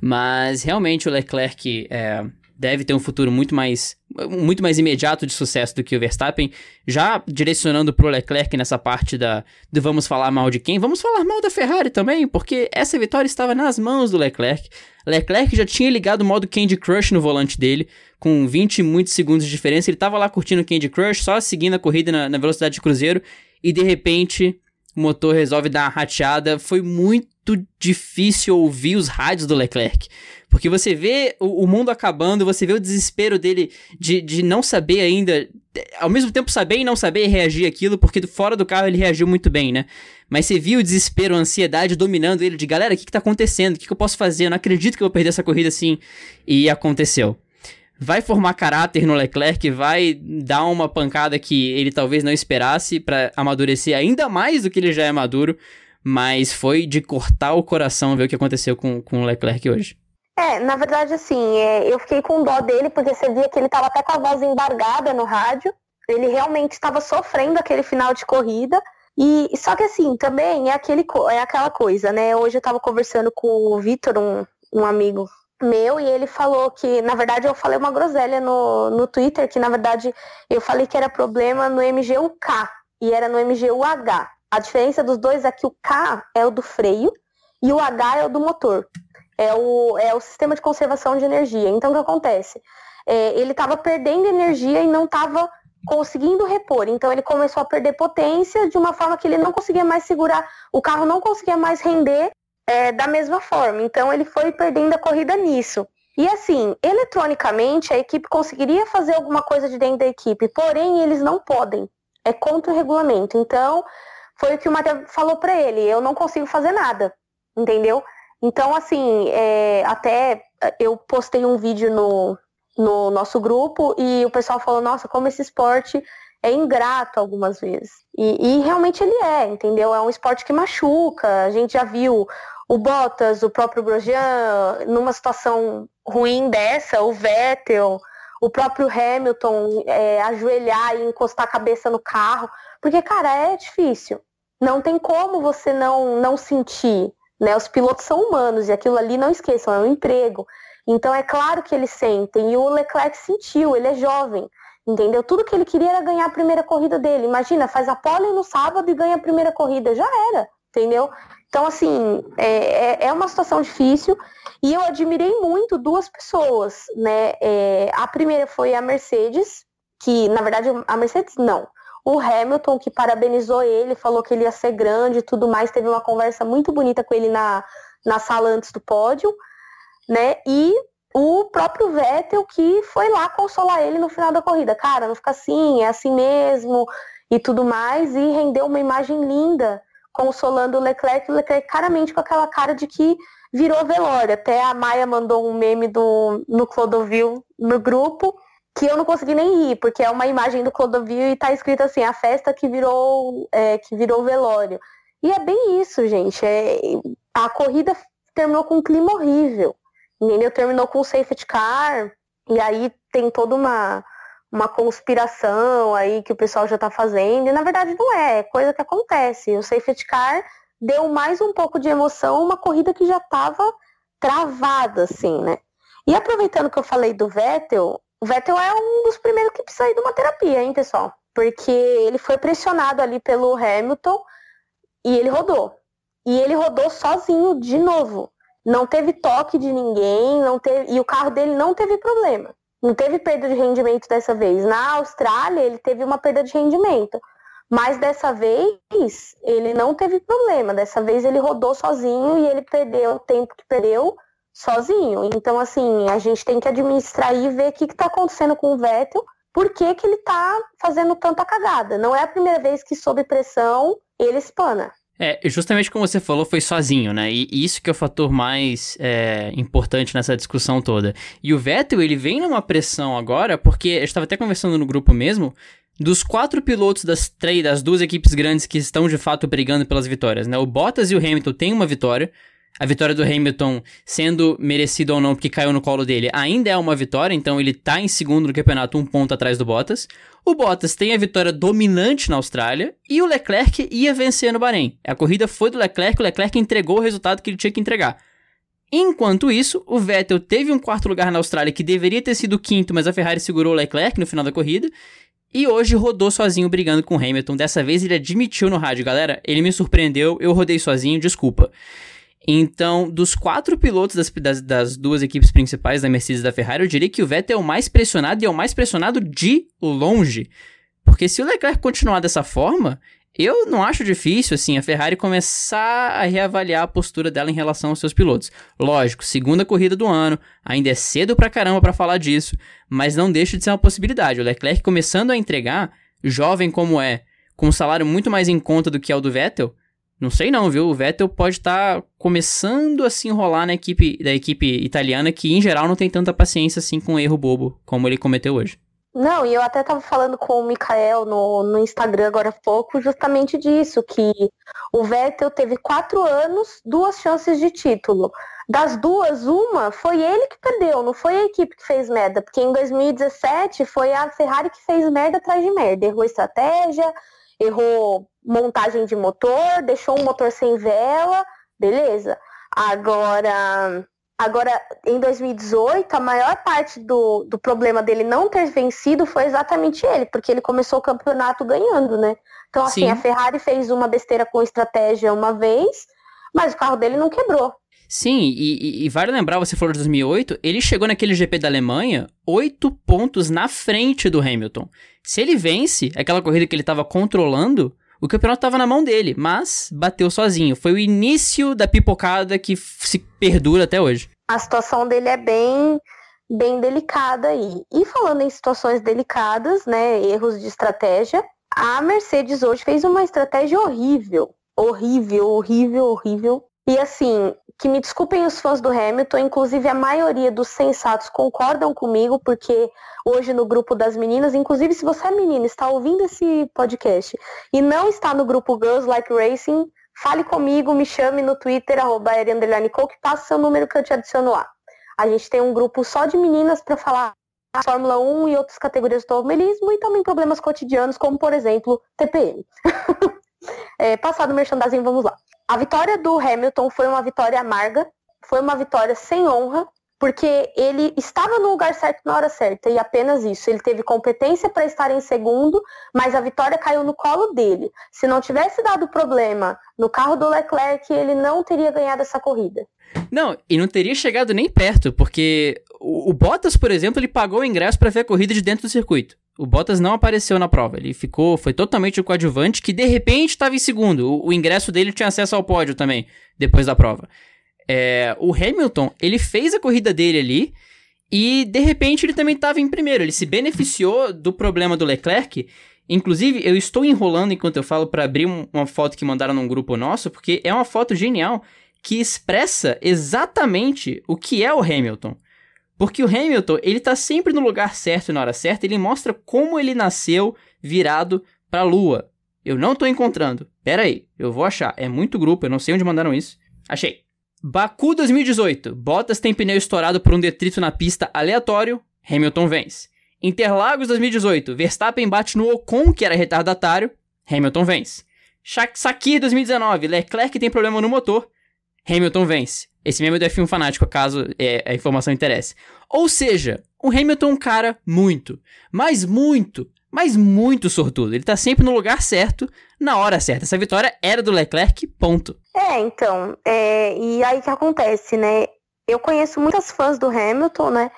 Mas realmente o Leclerc é, deve ter um futuro muito mais, muito mais imediato de sucesso do que o Verstappen. Já direcionando pro Leclerc nessa parte da do vamos falar mal de quem, vamos falar mal da Ferrari também, porque essa vitória estava nas mãos do Leclerc. Leclerc já tinha ligado o modo Candy Crush no volante dele, com 20 e muitos segundos de diferença. Ele estava lá curtindo o Candy Crush, só seguindo a corrida na, na velocidade de cruzeiro, e de repente o motor resolve dar uma rateada. Foi muito difícil ouvir os rádios do Leclerc. Porque você vê o, o, mundo acabando, você vê o desespero dele de, de não saber ainda. Ao mesmo tempo saber e não saber reagir aquilo, porque fora do carro ele reagiu muito bem, né? Mas você viu o desespero, a ansiedade dominando ele de galera, o que, que tá acontecendo? O que, que eu posso fazer? Eu não acredito que eu vou perder essa corrida assim. E aconteceu. Vai formar caráter no Leclerc, vai dar uma pancada que ele talvez não esperasse para amadurecer ainda mais do que ele já é maduro. Mas foi de cortar o coração ver o que aconteceu com, com o Leclerc hoje. É, na verdade, assim, é, eu fiquei com dó dele, porque você via que ele estava até com a voz embargada no rádio. Ele realmente estava sofrendo aquele final de corrida. E só que assim, também é, aquele, é aquela coisa, né? Hoje eu estava conversando com o Vitor, um, um amigo meu, e ele falou que, na verdade, eu falei uma groselha no, no Twitter, que na verdade eu falei que era problema no MGUK e era no MGUH. A diferença dos dois é que o K é o do freio e o H é o do motor é o, é o sistema de conservação de energia. Então, o que acontece? É, ele estava perdendo energia e não estava conseguindo repor. Então, ele começou a perder potência de uma forma que ele não conseguia mais segurar, o carro não conseguia mais render é, da mesma forma. Então, ele foi perdendo a corrida nisso. E assim, eletronicamente, a equipe conseguiria fazer alguma coisa de dentro da equipe, porém, eles não podem. É contra o regulamento. Então, foi o que o Matheus falou para ele: eu não consigo fazer nada, entendeu? Então, assim, é, até eu postei um vídeo no, no nosso grupo e o pessoal falou, nossa, como esse esporte é ingrato algumas vezes. E, e, realmente ele é, entendeu? É um esporte que machuca. A gente já viu o Bottas, o próprio Grosjean, numa situação ruim dessa, o Vettel, o próprio Hamilton é, ajoelhar e encostar a cabeça no carro. Porque, cara, é difícil. Não tem como você não, não sentir. Né? Os pilotos são humanos e aquilo ali, não esqueçam, é um emprego. Então é claro que eles sentem. E o Leclerc sentiu, ele é jovem. Entendeu? Tudo que ele queria era ganhar a primeira corrida dele. Imagina, faz a pole no sábado e ganha a primeira corrida. Já era, entendeu? Então, assim, é, é, é uma situação difícil. E eu admirei muito duas pessoas, né? É, a primeira foi a Mercedes, que, na verdade, a Mercedes não. O Hamilton, que parabenizou ele, falou que ele ia ser grande e tudo mais, teve uma conversa muito bonita com ele na, na sala antes do pódio, né? E o próprio Vettel que foi lá consolar ele no final da corrida. Cara, não fica assim, é assim mesmo e tudo mais, e rendeu uma imagem linda consolando o Leclerc, o Leclerc claramente com aquela cara de que virou velório. Até a Maia mandou um meme do, no Clodovil no grupo, que eu não consegui nem rir, porque é uma imagem do Clodovil e tá escrito assim, a festa que virou, é, que virou velório. E é bem isso, gente. É, a corrida terminou com um clima horrível. Entendeu? Terminou com o safety car, e aí tem toda uma, uma conspiração aí que o pessoal já tá fazendo. E na verdade não é, é coisa que acontece. O safety car deu mais um pouco de emoção uma corrida que já tava travada, assim, né? E aproveitando que eu falei do Vettel, o Vettel é um dos primeiros que precisa ir de uma terapia, hein, pessoal? Porque ele foi pressionado ali pelo Hamilton e ele rodou. E ele rodou sozinho de novo. Não teve toque de ninguém, não teve, e o carro dele não teve problema. Não teve perda de rendimento dessa vez. Na Austrália, ele teve uma perda de rendimento. Mas dessa vez, ele não teve problema. Dessa vez, ele rodou sozinho e ele perdeu o tempo que perdeu sozinho. Então, assim, a gente tem que administrar e ver o que está acontecendo com o Vettel, por que, que ele está fazendo tanta cagada. Não é a primeira vez que, sob pressão, ele espana. É, justamente como você falou, foi sozinho, né? E isso que é o fator mais é, importante nessa discussão toda. E o Vettel, ele vem numa pressão agora, porque eu estava até conversando no grupo mesmo, dos quatro pilotos das três, das duas equipes grandes que estão de fato brigando pelas vitórias, né? O Bottas e o Hamilton têm uma vitória, a vitória do Hamilton, sendo merecida ou não, porque caiu no colo dele, ainda é uma vitória, então ele tá em segundo no campeonato, um ponto atrás do Bottas. O Bottas tem a vitória dominante na Austrália e o Leclerc ia vencer no Bahrein. A corrida foi do Leclerc, o Leclerc entregou o resultado que ele tinha que entregar. Enquanto isso, o Vettel teve um quarto lugar na Austrália que deveria ter sido quinto, mas a Ferrari segurou o Leclerc no final da corrida. E hoje rodou sozinho brigando com o Hamilton. Dessa vez ele admitiu no rádio, galera, ele me surpreendeu, eu rodei sozinho, desculpa. Então, dos quatro pilotos das, das, das, duas equipes principais, da Mercedes e da Ferrari, eu diria que o Vettel é o mais pressionado e é o mais pressionado de longe. Porque se o Leclerc continuar dessa forma, eu não acho difícil, assim, a Ferrari começar a reavaliar a postura dela em relação aos seus pilotos. Lógico, segunda corrida do ano, ainda é cedo pra caramba para falar disso, mas não deixa de ser uma possibilidade. O Leclerc começando a entregar, jovem como é, com um salário muito mais em conta do que é o do Vettel, não sei não, viu? O Vettel pode estar tá começando a se enrolar na equipe da equipe italiana, que em geral não tem tanta paciência assim com um erro bobo como ele cometeu hoje. Não, e eu até tava falando com o Mikael no, no Instagram agora há pouco, justamente disso, que o Vettel teve quatro anos, duas chances de título. Das duas, uma foi ele que perdeu, não foi a equipe que fez merda, porque em 2017 foi a Ferrari que fez merda atrás de merda, errou estratégia, errou montagem de motor, deixou um motor sem vela, beleza. Agora, agora em 2018, a maior parte do, do problema dele não ter vencido foi exatamente ele, porque ele começou o campeonato ganhando, né? Então, assim, Sim. a Ferrari fez uma besteira com estratégia uma vez, mas o carro dele não quebrou. Sim, e, e, vale lembrar, você falou de 2008, ele chegou naquele GP da Alemanha oito pontos na frente do Hamilton. Se ele vence aquela corrida que ele estava controlando, o campeonato estava na mão dele, mas bateu sozinho. Foi o início da pipocada que se perdura até hoje. A situação dele é bem bem delicada aí. E falando em situações delicadas, né, erros de estratégia, a Mercedes hoje fez uma estratégia horrível, horrível, horrível, horrível. E assim, que me desculpem os fãs do Hamilton, inclusive a maioria dos sensatos concordam comigo, porque hoje no grupo das meninas, inclusive se você é menina, está ouvindo esse podcast e não está no grupo Girls Like Racing, fale comigo, me chame no Twitter, arroba que passa seu número que eu te adiciono lá. A gente tem um grupo só de meninas para falar Fórmula 1 e outras categorias do automobilismo e também problemas cotidianos, como por exemplo, TPM. é, passado o merchandising, vamos lá. A vitória do Hamilton foi uma vitória amarga, foi uma vitória sem honra, porque ele estava no lugar certo na hora certa e apenas isso. Ele teve competência para estar em segundo, mas a vitória caiu no colo dele. Se não tivesse dado problema no carro do Leclerc, ele não teria ganhado essa corrida. Não, e não teria chegado nem perto, porque o, Bottas, por exemplo, ele pagou o ingresso para ver a corrida de dentro do circuito. O Bottas não apareceu na prova, ele ficou, foi totalmente o coadjuvante que de repente estava em segundo. O, o, ingresso dele tinha acesso ao pódio também, depois da prova. É, o Hamilton, ele fez a corrida dele ali e de repente ele também estava em primeiro. Ele se beneficiou do problema do Leclerc. Inclusive, eu estou enrolando enquanto eu falo para abrir um, uma foto que mandaram num grupo nosso, porque é uma foto genial que expressa exatamente o que é o Hamilton. Porque o Hamilton, ele tá sempre no lugar certo e na hora certa, ele mostra como ele nasceu virado pra lua. Eu não tô encontrando. Pera aí, eu vou achar. É muito grupo, eu não sei onde mandaram isso. Achei. Baku 2018. Bottas tem pneu estourado por um detrito na pista aleatório. Hamilton vence. Interlagos 2018. Verstappen bate no Ocon, que era retardatário. Hamilton vence. Sakir 2019. Leclerc tem problema no motor. Hamilton vence. Esse meme é do F1 fanático, caso é, a informação interesse. Ou seja, o Hamilton é um cara muito, mas muito, mas muito sortudo. Ele tá sempre no lugar certo, na hora certa. Essa vitória era do Leclerc, ponto. É, então, é, e aí que acontece, né? Eu conheço muitas fãs do Hamilton, né?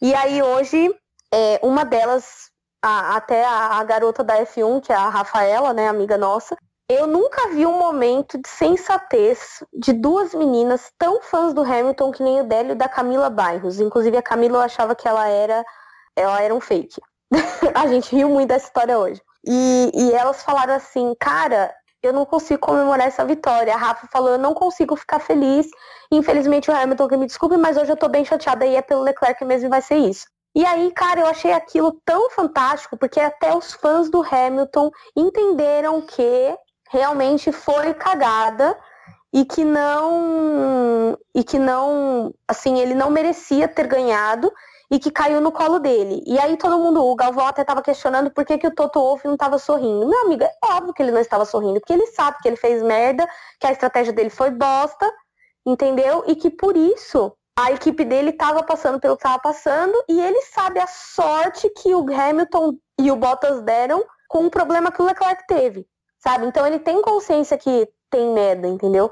E aí hoje, é, uma delas, a, até a, a, garota da F1, que é a Rafaela, né, amiga nossa, eu nunca vi um momento de sensatez de duas meninas tão fãs do Hamilton que nem o Délio da Camila Bairros. Inclusive a Camila eu achava que ela era, ela era um fake. a gente riu muito dessa história hoje. E, e elas falaram assim, cara, eu não consigo comemorar essa vitória. A Rafa falou, eu não consigo ficar feliz. Infelizmente o Hamilton que me desculpe, mas hoje eu tô bem chateada e é pelo Leclerc mesmo e vai ser isso. E aí, cara, eu achei aquilo tão fantástico, porque até os fãs do Hamilton entenderam que realmente foi cagada e que não e que não, assim, ele não merecia ter ganhado e que caiu no colo dele. E aí todo mundo, o Galvão até estava questionando por que, que o Toto Wolff não estava sorrindo. Meu amigo, é óbvio que ele não estava sorrindo, porque ele sabe que ele fez merda, que a estratégia dele foi bosta, entendeu? E que por isso a equipe dele estava passando pelo que estava passando e ele sabe a sorte que o Hamilton e o Bottas deram com o problema que o Leclerc teve, sabe? Então ele tem consciência que tem merda, entendeu?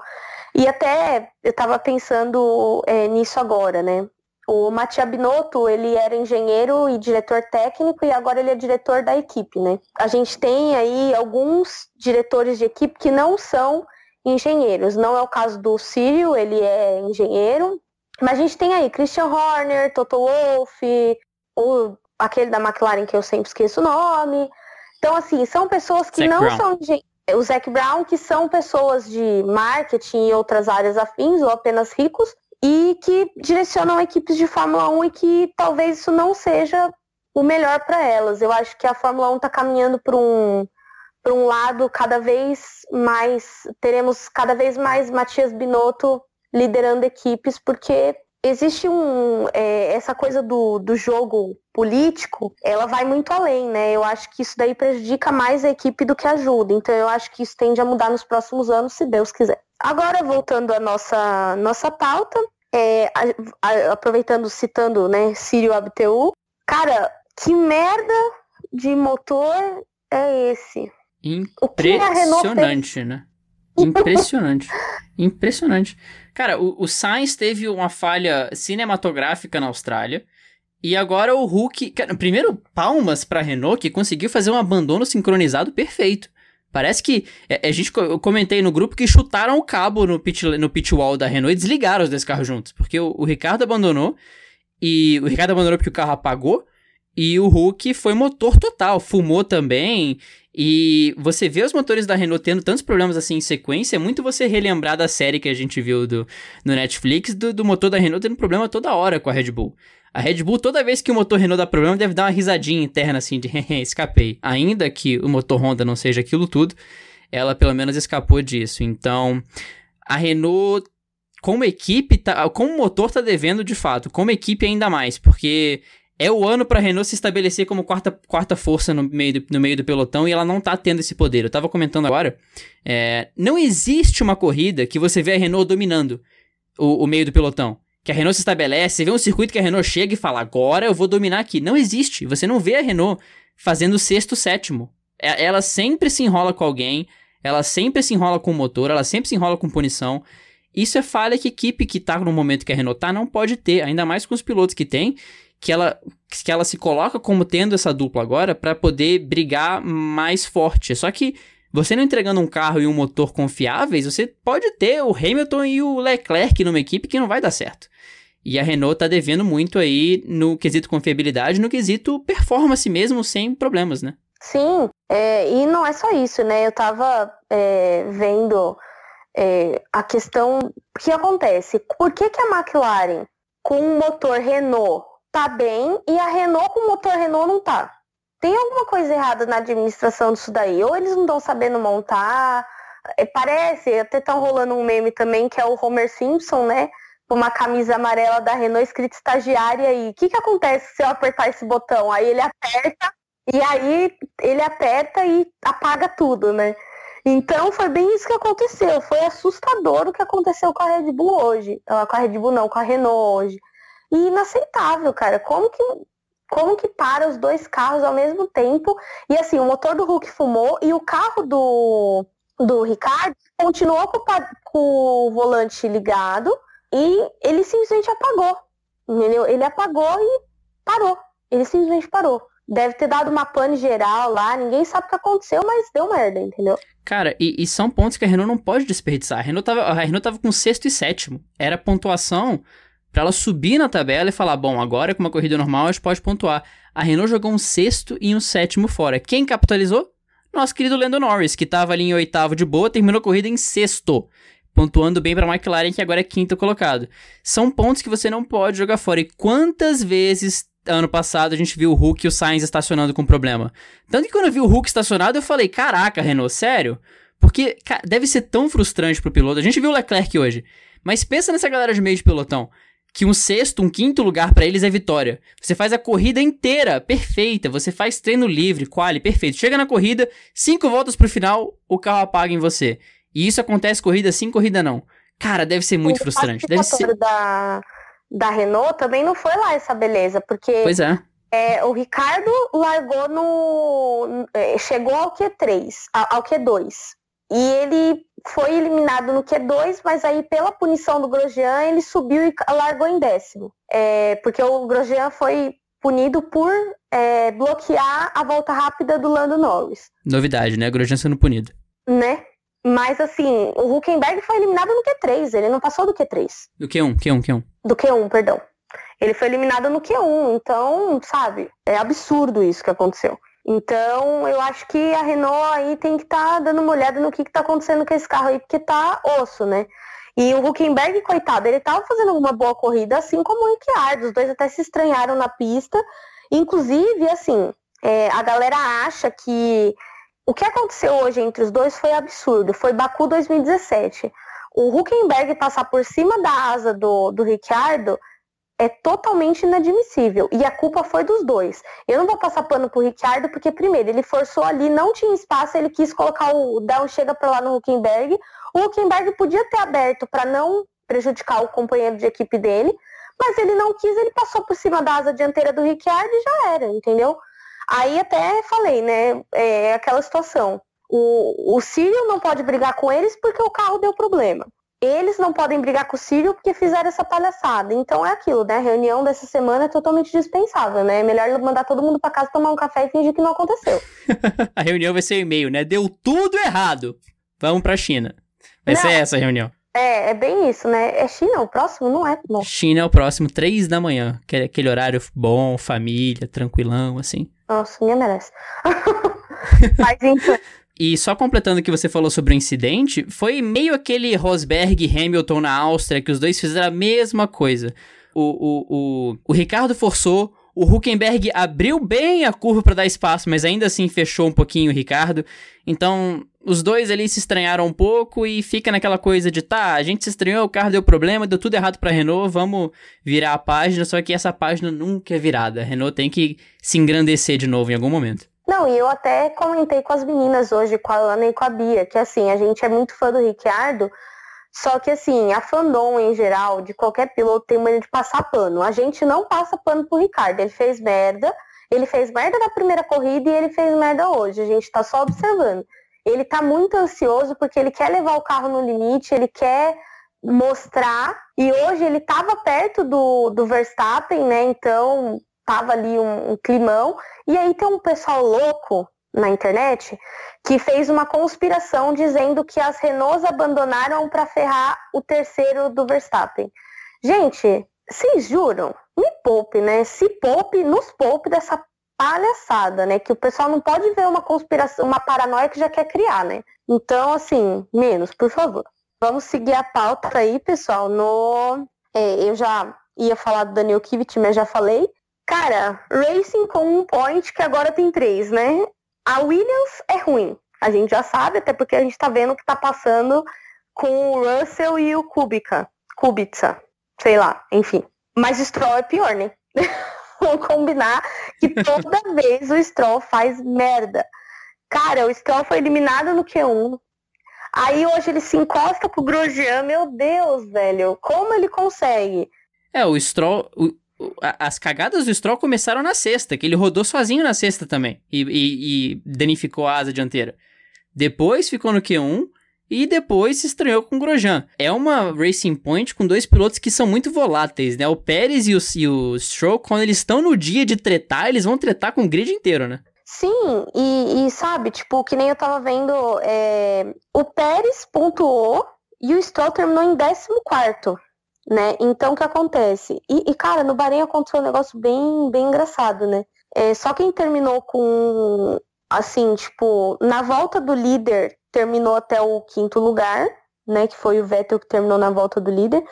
E até eu estava pensando é, nisso agora, né? O Matia Binotto, ele era engenheiro e diretor técnico e agora ele é diretor da equipe, né? A gente tem aí alguns diretores de equipe que não são engenheiros. Não é o caso do Círio, ele é engenheiro. Mas a gente tem aí Christian Horner, Toto Wolff, ou aquele da McLaren que eu sempre esqueço o nome. Então, assim, são pessoas que não Brown. são engenheiros. O Zac Brown, que são pessoas de marketing e outras áreas afins, ou apenas ricos, e que direcionam equipes de Fórmula 1 e que talvez isso não seja o melhor para elas. Eu acho que a Fórmula 1 está caminhando para um, para um lado cada vez mais, teremos cada vez mais Matias Binotto liderando equipes, porque existe um é, essa coisa do, do jogo político, ela vai muito além, né? Eu acho que isso daí prejudica mais a equipe do que ajuda. Então eu acho que isso tende a mudar nos próximos anos, se Deus quiser. Agora, voltando à nossa, nossa pauta, é, a, a, aproveitando, citando, né, Sírio Abteu, cara, que merda de motor é esse? Impressionante, né? Impressionante. Impressionante. Cara, o, o Sainz teve uma falha cinematográfica na Austrália. E agora o Hulk. Cara, primeiro, palmas pra Renault, que conseguiu fazer um abandono sincronizado perfeito. Parece que. É, a gente, eu comentei no grupo que chutaram o cabo no pit, no pit wall da Renault e desligaram os dois carros juntos. Porque o, o Ricardo abandonou. E o Ricardo abandonou porque o carro apagou. E o Hulk foi motor total, fumou também. E você vê os motores da Renault tendo tantos problemas assim em sequência, é muito você relembrar da série que a gente viu do, no Netflix, do, do motor da Renault tendo problema toda hora com a Red Bull. A Red Bull, toda vez que o motor Renault dá problema, deve dar uma risadinha interna assim de escapei. Ainda que o motor Honda não seja aquilo tudo, ela pelo menos escapou disso. Então, a Renault, como equipe, tá, como motor tá devendo de fato, como equipe ainda mais, porque é o ano para a Renault se estabelecer como quarta, quarta força no meio, do, no meio do pelotão e ela não tá tendo esse poder. Eu tava comentando agora, é, não existe uma corrida que você vê a Renault dominando o, o meio do pelotão que a Renault se estabelece, você vê um circuito que a Renault chega e fala, agora eu vou dominar aqui. Não existe. Você não vê a Renault fazendo sexto, sétimo. É, ela sempre se enrola com alguém, ela sempre se enrola com o motor, ela sempre se enrola com punição. Isso é falha que equipe que tá no momento que a Renault tá não pode ter, ainda mais com os pilotos que tem, que ela, que ela se coloca como tendo essa dupla agora para poder brigar mais forte. Só que você não entregando um carro e um motor confiáveis, você pode ter o Hamilton e o Leclerc numa equipe que não vai dar certo. E a Renault tá devendo muito aí no quesito confiabilidade, no quesito performance mesmo, sem problemas, né? Sim, é, e não é só isso, né? Eu tava é, vendo é, a questão. Que acontece? Por que, que a McLaren com o motor Renault tá bem e a Renault com o motor Renault não tá? tem alguma coisa errada na administração disso daí. Ou eles não estão sabendo montar. É, parece, até estão rolando um meme também, que é o Homer Simpson, né? Com uma camisa amarela da Renault escrita estagiária e o que, que acontece se eu apertar esse botão? Aí ele aperta e aí ele aperta e apaga tudo, né? Então foi bem isso que aconteceu. Foi assustador o que aconteceu com a Red Bull hoje. Com a Red Bull não, com a Renault hoje. E inaceitável, cara. Como que, como que para os dois carros ao mesmo tempo? E assim, o motor do Hulk fumou e o carro do, do Ricardo continuou com, com o volante ligado e ele simplesmente apagou. Entendeu? Ele apagou e parou. Ele simplesmente parou. Deve ter dado uma pane geral lá, ninguém sabe o que aconteceu, mas deu merda, entendeu? Cara, e, e, são pontos que a Renault não pode desperdiçar. A Renault tava, a Renault tava com sexto e sétimo. Era pontuação para ela subir na tabela e falar: bom, agora com uma corrida normal a gente pode pontuar. A Renault jogou um sexto e um sétimo fora. Quem capitalizou? Nosso querido Lando Norris, que tava ali em oitavo de boa, terminou a corrida em sexto pontuando bem para McLaren, que agora é quinto colocado. São pontos que você não pode jogar fora. E quantas vezes ano passado a gente viu o Hulk e o Sainz estacionando com problema? Tanto que quando eu vi o Hulk estacionado, eu falei: caraca, Renault, sério? Porque deve ser tão frustrante pro piloto. A gente viu o Leclerc hoje. Mas pensa nessa galera de meio de pelotão. Que um sexto, um quinto lugar para eles é vitória. Você faz a corrida inteira, perfeita. Você faz treino livre, quali, perfeito. Chega na corrida, cinco voltas pro final, o carro apaga em você. E isso acontece corrida sim, corrida não. Cara, deve ser muito o frustrante. Deve ser. Da, da Renault também não foi lá essa beleza, porque. Pois é. É, o Ricardo largou no. É, chegou ao Q3, ao Q2. E ele foi eliminado no Q2, mas aí pela punição do Grosjean, ele subiu e largou em décimo. É, porque o Grosjean foi punido por é, bloquear a volta rápida do Lando Norris. Novidade, né? Grosjean sendo punido. Né? Mas assim, o Huckenberg foi eliminado no Q3, ele não passou do Q3. Do Q1, Q1, Q1. Do Q1, perdão. Ele foi eliminado no Q1, então, sabe, é absurdo isso que aconteceu. Então, eu acho que a Renault aí tem que estar tá dando uma olhada no que, está acontecendo com esse carro aí, porque tá osso, né? E o Huckenberg, coitado, ele tava fazendo uma boa corrida, assim como o Ricciardo. Os dois até se estranharam na pista. Inclusive, assim, é, a galera acha que o que aconteceu hoje entre os dois foi absurdo. Foi Baku 2017. O Huckenberg passar por cima da asa do, do Ricciardo é totalmente inadmissível. E a culpa foi dos dois. Eu não vou passar pano pro Ricciardo, porque, primeiro, ele forçou ali, não tinha espaço, ele quis colocar o. dar chega pra lá no Huckenberg. O Huckenberg podia ter aberto para não prejudicar o companheiro de equipe dele, mas ele não quis, ele passou por cima da asa dianteira do Ricciardo e já era, entendeu? Aí até falei, né? É aquela situação. O, o Círio não pode brigar com eles porque o carro deu problema. Eles não podem brigar com o Círio porque fizeram essa palhaçada. Então é aquilo, né? A reunião dessa semana é totalmente dispensável, né? É melhor mandar todo mundo para casa tomar um café e fingir que não aconteceu. a reunião vai ser e-mail, né? Deu tudo errado. Vamos pra China. Vai não, ser essa a reunião. É, é bem isso, né? É China o próximo? Não é? Não. China é o próximo, três da manhã. Aquele horário bom, família, tranquilão, assim. Nossa, ninguém merece. Mas então. E só completando o que você falou sobre o incidente, foi meio aquele Rosberg e Hamilton na Áustria, que os dois fizeram a mesma coisa. O, o, o, o Ricardo forçou, o Huckenberg abriu bem a curva para dar espaço, mas ainda assim fechou um pouquinho o Ricardo. Então, os dois ali se estranharam um pouco e fica naquela coisa de tá, a gente se estranhou, o carro deu problema, deu tudo errado pra Renault, vamos virar a página, só que essa página nunca é virada. A Renault tem que se engrandecer de novo em algum momento. Não, e eu até comentei com as meninas hoje, com a Ana e com a Bia, que assim, a gente é muito fã do Ricciardo, só que assim, a fandom em geral, de qualquer piloto, tem maneira de passar pano. A gente não passa pano pro Ricardo, ele fez merda, ele fez merda na primeira corrida e ele fez merda hoje, a gente tá só observando ele está muito ansioso porque ele quer levar o carro no limite, ele quer mostrar. E hoje ele estava perto do, do Verstappen, né? Então tava ali um, um climão. E aí tem um pessoal louco na internet que fez uma conspiração dizendo que as Renaults abandonaram para ferrar o terceiro do Verstappen. Gente, vocês juram? Me poupe, né? Se poupe, nos poupe dessa palhaçada, né? Que o pessoal não pode ver uma conspiração, uma paranoia que já quer criar, né? Então, assim, menos, por favor. Vamos seguir a pauta aí, pessoal. No, é, eu já ia falar do Daniel Kivet, mas já falei. Cara, Racing com um point que agora tem três, né? A Williams é ruim. A gente já sabe, até porque a gente tá vendo o que tá passando com o Russell e o Kubica. Kubica. Sei lá, enfim. Mas Stroll é pior, né? vamos combinar que toda vez o Stroll faz merda. Cara, o Stroll foi eliminado no Q1, Aí hoje ele se encosta pro Grosjean, meu Deus, velho, como ele consegue? É, o Stroll, o, as cagadas do Stroll começaram na sexta, que ele rodou sozinho na sexta também e, e, e danificou a asa dianteira. Depois ficou no Q1 e depois se estranhou com o Grosjean. É uma Racing Point com dois pilotos que são muito voláteis, né? O Pérez e o, e o Stroll, quando eles estão no dia de tretar, eles vão tretar com o grid inteiro, né? Sim, e, e sabe, tipo, que nem eu tava vendo, é, o Pérez pontuou e o Stroll terminou em 14 né? Então, o que acontece? E, e, cara, no Bahrein aconteceu um negócio bem, bem engraçado, né? É, só quem terminou com, assim, tipo, na volta do líder, terminou até o quinto lugar, né? Que foi o Vettel que terminou na volta do líder.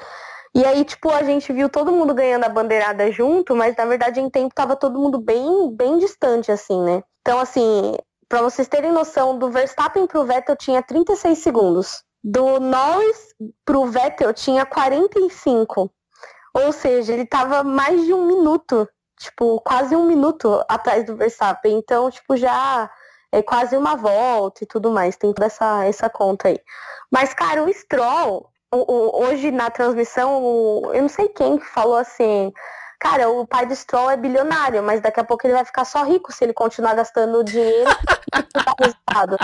E aí, tipo, a gente viu todo mundo ganhando a bandeirada junto, mas na verdade em tempo tava todo mundo bem, bem distante, assim, né? Então, assim, para vocês terem noção, do Verstappen pro Vettel tinha 36 segundos. Do Norris pro Vettel tinha 45. Ou seja, ele tava mais de um minuto, tipo, quase um minuto atrás do Verstappen. Então, tipo, já é quase uma volta e tudo mais. Tem toda essa, essa conta aí. Mas, cara, o Stroll, hoje na transmissão, eu não sei quem falou assim, cara, o pai do Stroll é bilionário, mas daqui a pouco ele vai ficar só rico se ele continuar gastando dinheiro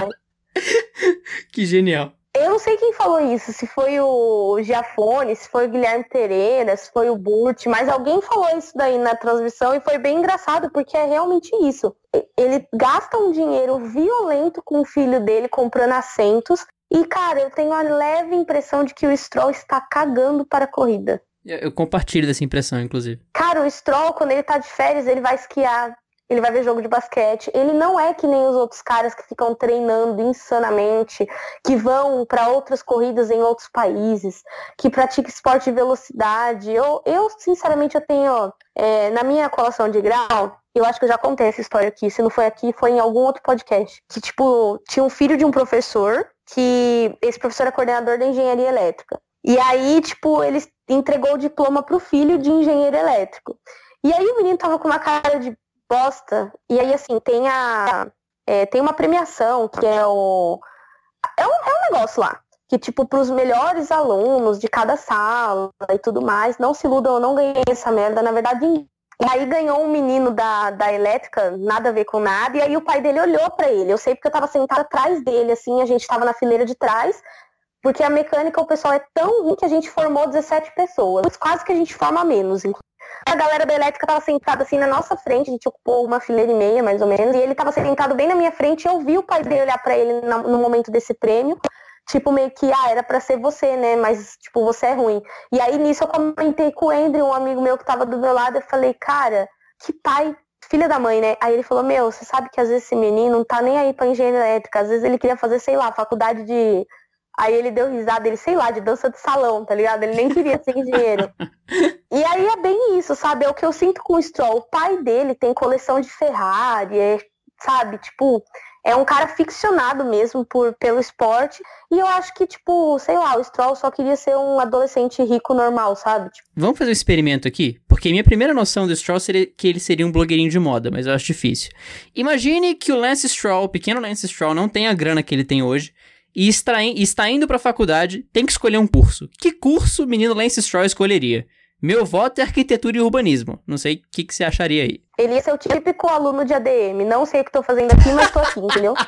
né? Que genial. Eu não sei quem falou isso, se foi o Giafone, se foi o Guilherme Pereira, se foi o Burt, mas alguém falou isso daí na transmissão e foi bem engraçado, porque é realmente isso. Ele gasta um dinheiro violento com o filho dele comprando assentos, e, cara, eu tenho a leve impressão de que o Stroll está cagando para a corrida. Eu, compartilho dessa impressão, inclusive. Cara, o Stroll, quando ele tá de férias, ele vai esquiar, ele vai ver jogo de basquete. Ele não é que nem os outros caras que ficam treinando insanamente, que vão para outras corridas em outros países, que praticam esporte de velocidade. Eu, eu sinceramente, eu tenho é, na minha colação de grau, eu acho que eu já contei essa história aqui. Se não foi aqui, foi em algum outro podcast. Que, tipo, tinha um filho de um professor que esse professor é coordenador da engenharia elétrica. E aí, tipo, ele entregou o diploma pro filho de engenheiro elétrico. E aí o menino tava com uma cara de bosta. E aí, assim, tem a. É, tem uma premiação que é o. É um, é um negócio lá. Que, tipo, pros melhores alunos de cada sala e tudo mais, não se iludam, eu não ganhei essa merda. Na verdade, e aí ganhou um menino da, da elétrica, nada a ver com nada, e aí o pai dele olhou para ele. Eu sei porque eu tava sentada atrás dele, assim, a gente tava na fileira de trás, porque a mecânica, o pessoal é tão ruim que a gente formou 17 pessoas. Quase que a gente forma menos, A galera da elétrica tava sentada assim na nossa frente, a gente ocupou uma fileira e meia, mais ou menos, e ele tava sentado bem na minha frente, eu vi o pai dele olhar para ele no momento desse prêmio tipo, meio que, ah, era pra ser você, né? Mas, tipo, você é ruim. E aí, nisso, eu comentei com o Andrew, um amigo meu que tava do meu lado, eu falei, cara, que pai, filha da mãe, né? Aí ele falou, meu, você sabe que às vezes esse menino não tá nem aí pra engenharia elétrica, às vezes ele queria fazer, sei lá, faculdade de. Aí ele deu risada, ele, sei lá, de dança de salão, tá ligado? Ele nem queria ser engenheiro. e aí é bem isso, sabe? É o que eu sinto com o Stroll. O pai dele tem coleção de Ferrari, é, sabe? Tipo, é um cara ficcionado mesmo por, pelo esporte. E eu acho que, tipo, sei lá, o Stroll só queria ser um adolescente rico normal, sabe? Tipo... Vamos fazer um experimento aqui? Porque minha primeira noção do Stroll seria que ele seria um blogueirinho de moda, mas eu acho difícil. Imagine que o Lance Stroll, o pequeno Lance Stroll, não tem a grana que ele tem hoje. E está, indo pra faculdade, tem que escolher um curso. Que curso o menino Lance Stroll escolheria? Meu voto é arquitetura e urbanismo. Não sei o que, que você acharia aí. Ele ia ser o típico aluno de ADM. Não sei o que tô fazendo aqui, mas tô aqui, entendeu?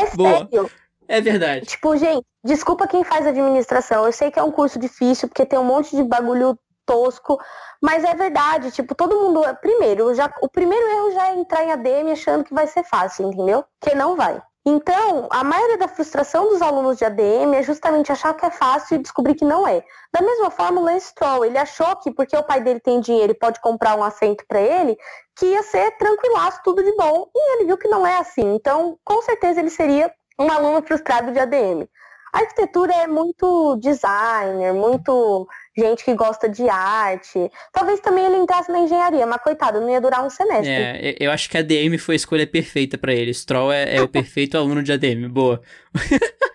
É Boa. sério. É verdade. Tipo, gente, desculpa quem faz administração. Eu sei que é um curso difícil, porque tem um monte de bagulho tosco, mas é verdade. Tipo, todo mundo. Primeiro, já, o primeiro erro já é entrar em ADM achando que vai ser fácil, entendeu? Que não vai. Então, a maioria da frustração dos alunos de ADM é justamente achar que é fácil e descobrir que não é. Da mesma forma, o Lance Stroll, ele achou que porque o pai dele tem dinheiro e pode comprar um assento para ele, que ia ser tranquilaço, tudo de bom, e ele viu que não é assim. Então, com certeza ele seria um aluno frustrado de ADM. A arquitetura é muito designer, muito gente que gosta de arte. Talvez também ele entrasse na engenharia, mas coitado, não ia durar um semestre. É, eu acho que a ADM foi a escolha perfeita para ele. Stroll é, é o perfeito aluno de ADM. Boa.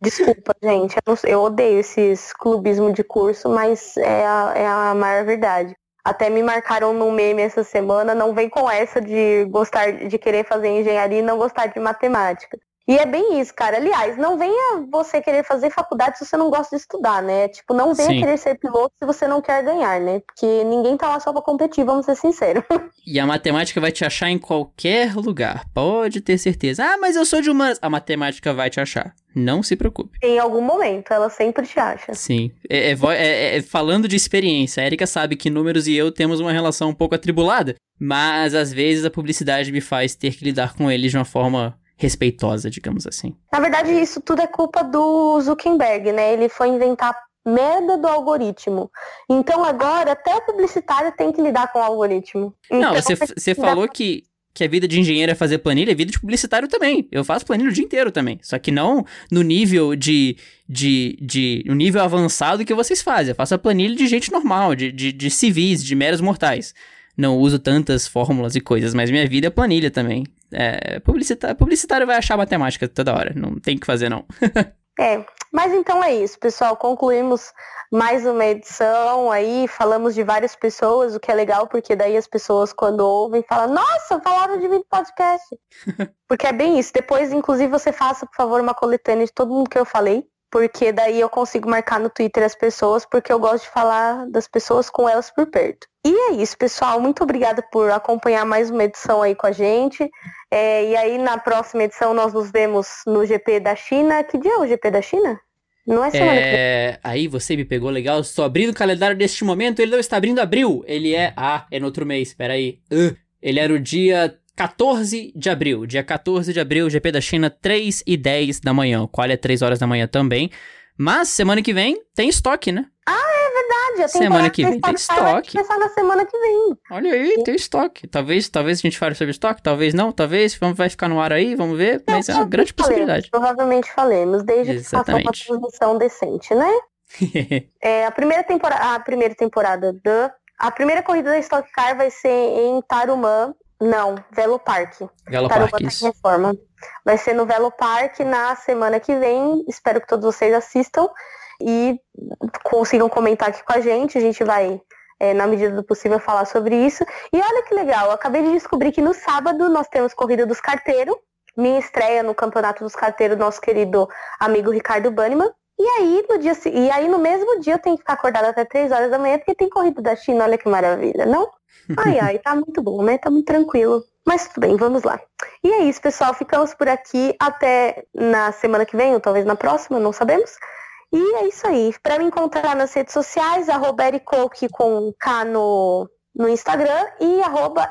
Desculpa, gente. Eu, eu, odeio esses clubismo de curso, mas é a, é a maior verdade. Até me marcaram no meme essa semana, não vem com essa de gostar de querer fazer engenharia e não gostar de matemática. E é bem isso, cara. Aliás, não venha você querer fazer faculdade se você não gosta de estudar, né? Tipo, não venha Sim. querer ser piloto se você não quer ganhar, né? Porque ninguém tá lá só pra competir, vamos ser sinceros. E a matemática vai te achar em qualquer lugar, pode ter certeza. Ah, mas eu sou de humanas. A matemática vai te achar. Não se preocupe. Em algum momento, ela sempre te acha. Sim. É, é, é, é, falando de experiência, a Erika sabe que números e eu temos uma relação um pouco atribulada, mas às vezes a publicidade me faz ter que lidar com eles de uma forma respeitosa, digamos assim. Na verdade, isso tudo é culpa do Zuckerberg, né? Ele foi inventar merda do algoritmo. Então agora até o publicitário tem que lidar com o algoritmo. Então, Não, você, você falou que, que a vida de engenheiro é fazer planilha, a vida de publicitário também. Eu faço planilha o dia inteiro também. Só que não no nível de. de, de no nível avançado que vocês fazem. Eu faço a planilha de gente normal, de, de, de civis, de meros mortais. Não uso tantas fórmulas e coisas, mas minha vida é planilha também. É, publicitário, publicitário vai achar matemática toda hora, não tem que fazer não. é, mas então é isso, pessoal. Concluímos mais uma edição aí, falamos de várias pessoas, o que é legal, porque daí as pessoas quando ouvem falam, nossa, falaram de mim no podcast. porque é bem isso. Depois, inclusive, você faça, por favor, uma coletânea de todo mundo que eu falei. Porque daí eu consigo marcar no Twitter as pessoas, porque eu gosto de falar das pessoas com elas por perto. E é isso, pessoal. Muito obrigada por acompanhar mais uma edição aí com a gente. É, e aí, na próxima edição, nós nos vemos no GP da China. Que dia é o GP da China? Não é semana é... que Aí você me pegou legal. Estou abrindo o calendário deste momento. Ele não está abrindo abril. Ele é. Ah, é no outro mês. Peraí. Uh, ele era o dia 14 de abril. Dia 14 de abril, GP da China, 3 e 10 da manhã. Qual é 3 horas da manhã também. Mas semana que vem tem estoque, né? Ah, é verdade. Semana que vem tem estoque. Começar na semana que vem. Olha aí, Sim. tem estoque. Talvez, talvez a gente fale sobre estoque, talvez não, talvez vamos, vai ficar no ar aí, vamos ver. Mas é uma grande possibilidade. Provavelmente falemos, desde Exatamente. que faça uma transmissão decente, né? é, a primeira temporada, a primeira temporada da a primeira corrida da Stock Car vai ser em Tarumã, não, Velo Park. Velo Park, tá reforma. Vai ser no Velo Park na semana que vem. Espero que todos vocês assistam e consigam comentar aqui com a gente. A gente vai, é, na medida do possível, falar sobre isso. E olha que legal, acabei de descobrir que no sábado nós temos Corrida dos Carteiros, minha estreia no Campeonato dos Carteiros, nosso querido amigo Ricardo Banniman. E aí, no dia, e aí, no mesmo dia, eu tenho que ficar acordada até 3 horas da manhã, porque tem corrida da China, olha que maravilha, não? Ai, ai, tá muito bom, né? Tá muito tranquilo. Mas tudo bem, vamos lá. E é isso, pessoal. Ficamos por aqui até na semana que vem, ou talvez na próxima, não sabemos. E é isso aí. Para me encontrar nas redes sociais, arroba com K no, no Instagram e arroba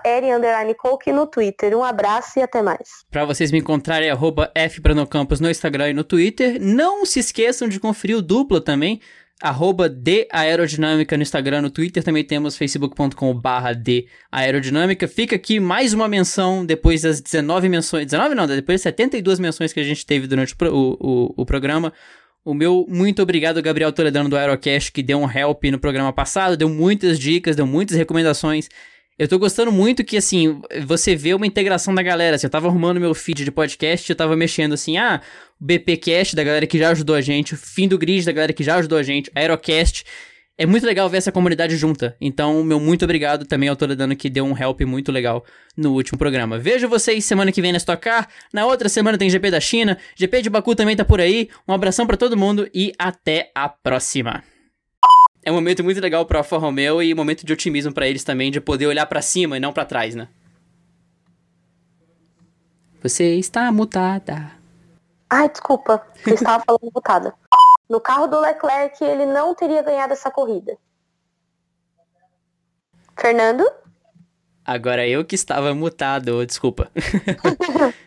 no Twitter. Um abraço e até mais. Para vocês me encontrarem, arroba Campos no Instagram e no Twitter. Não se esqueçam de conferir o dupla também arroba de aerodinâmica no Instagram, no Twitter também temos facebook.com barra de aerodinâmica. Fica aqui mais uma menção depois das 19 menções, 19 não, depois das 72 menções que a gente teve durante o, o, o programa. O meu muito obrigado, Gabriel Toledano do Aerocast, que deu um help no programa passado, deu muitas dicas, deu muitas recomendações. Eu tô gostando muito que, assim, você vê uma integração da galera. Assim, eu tava arrumando meu feed de podcast, eu tava mexendo assim, ah, o BPcast da galera que já ajudou a gente, o fim do grid da galera que já ajudou a gente, Aerocast. É muito legal ver essa comunidade junta. Então, meu muito obrigado também ao Toledano que deu um help muito legal no último programa. Vejo vocês semana que vem na Stock Car. Na outra semana tem GP da China. GP de Baku também tá por aí. Um abração para todo mundo e até a próxima. É um momento muito legal pro Alfa Romeo e um momento de otimismo para eles também, de poder olhar para cima e não para trás, né? Você está mutada. Ai, desculpa. Eu estava falando mutada. No carro do Leclerc, ele não teria ganhado essa corrida. Fernando? Agora eu que estava mutado, desculpa.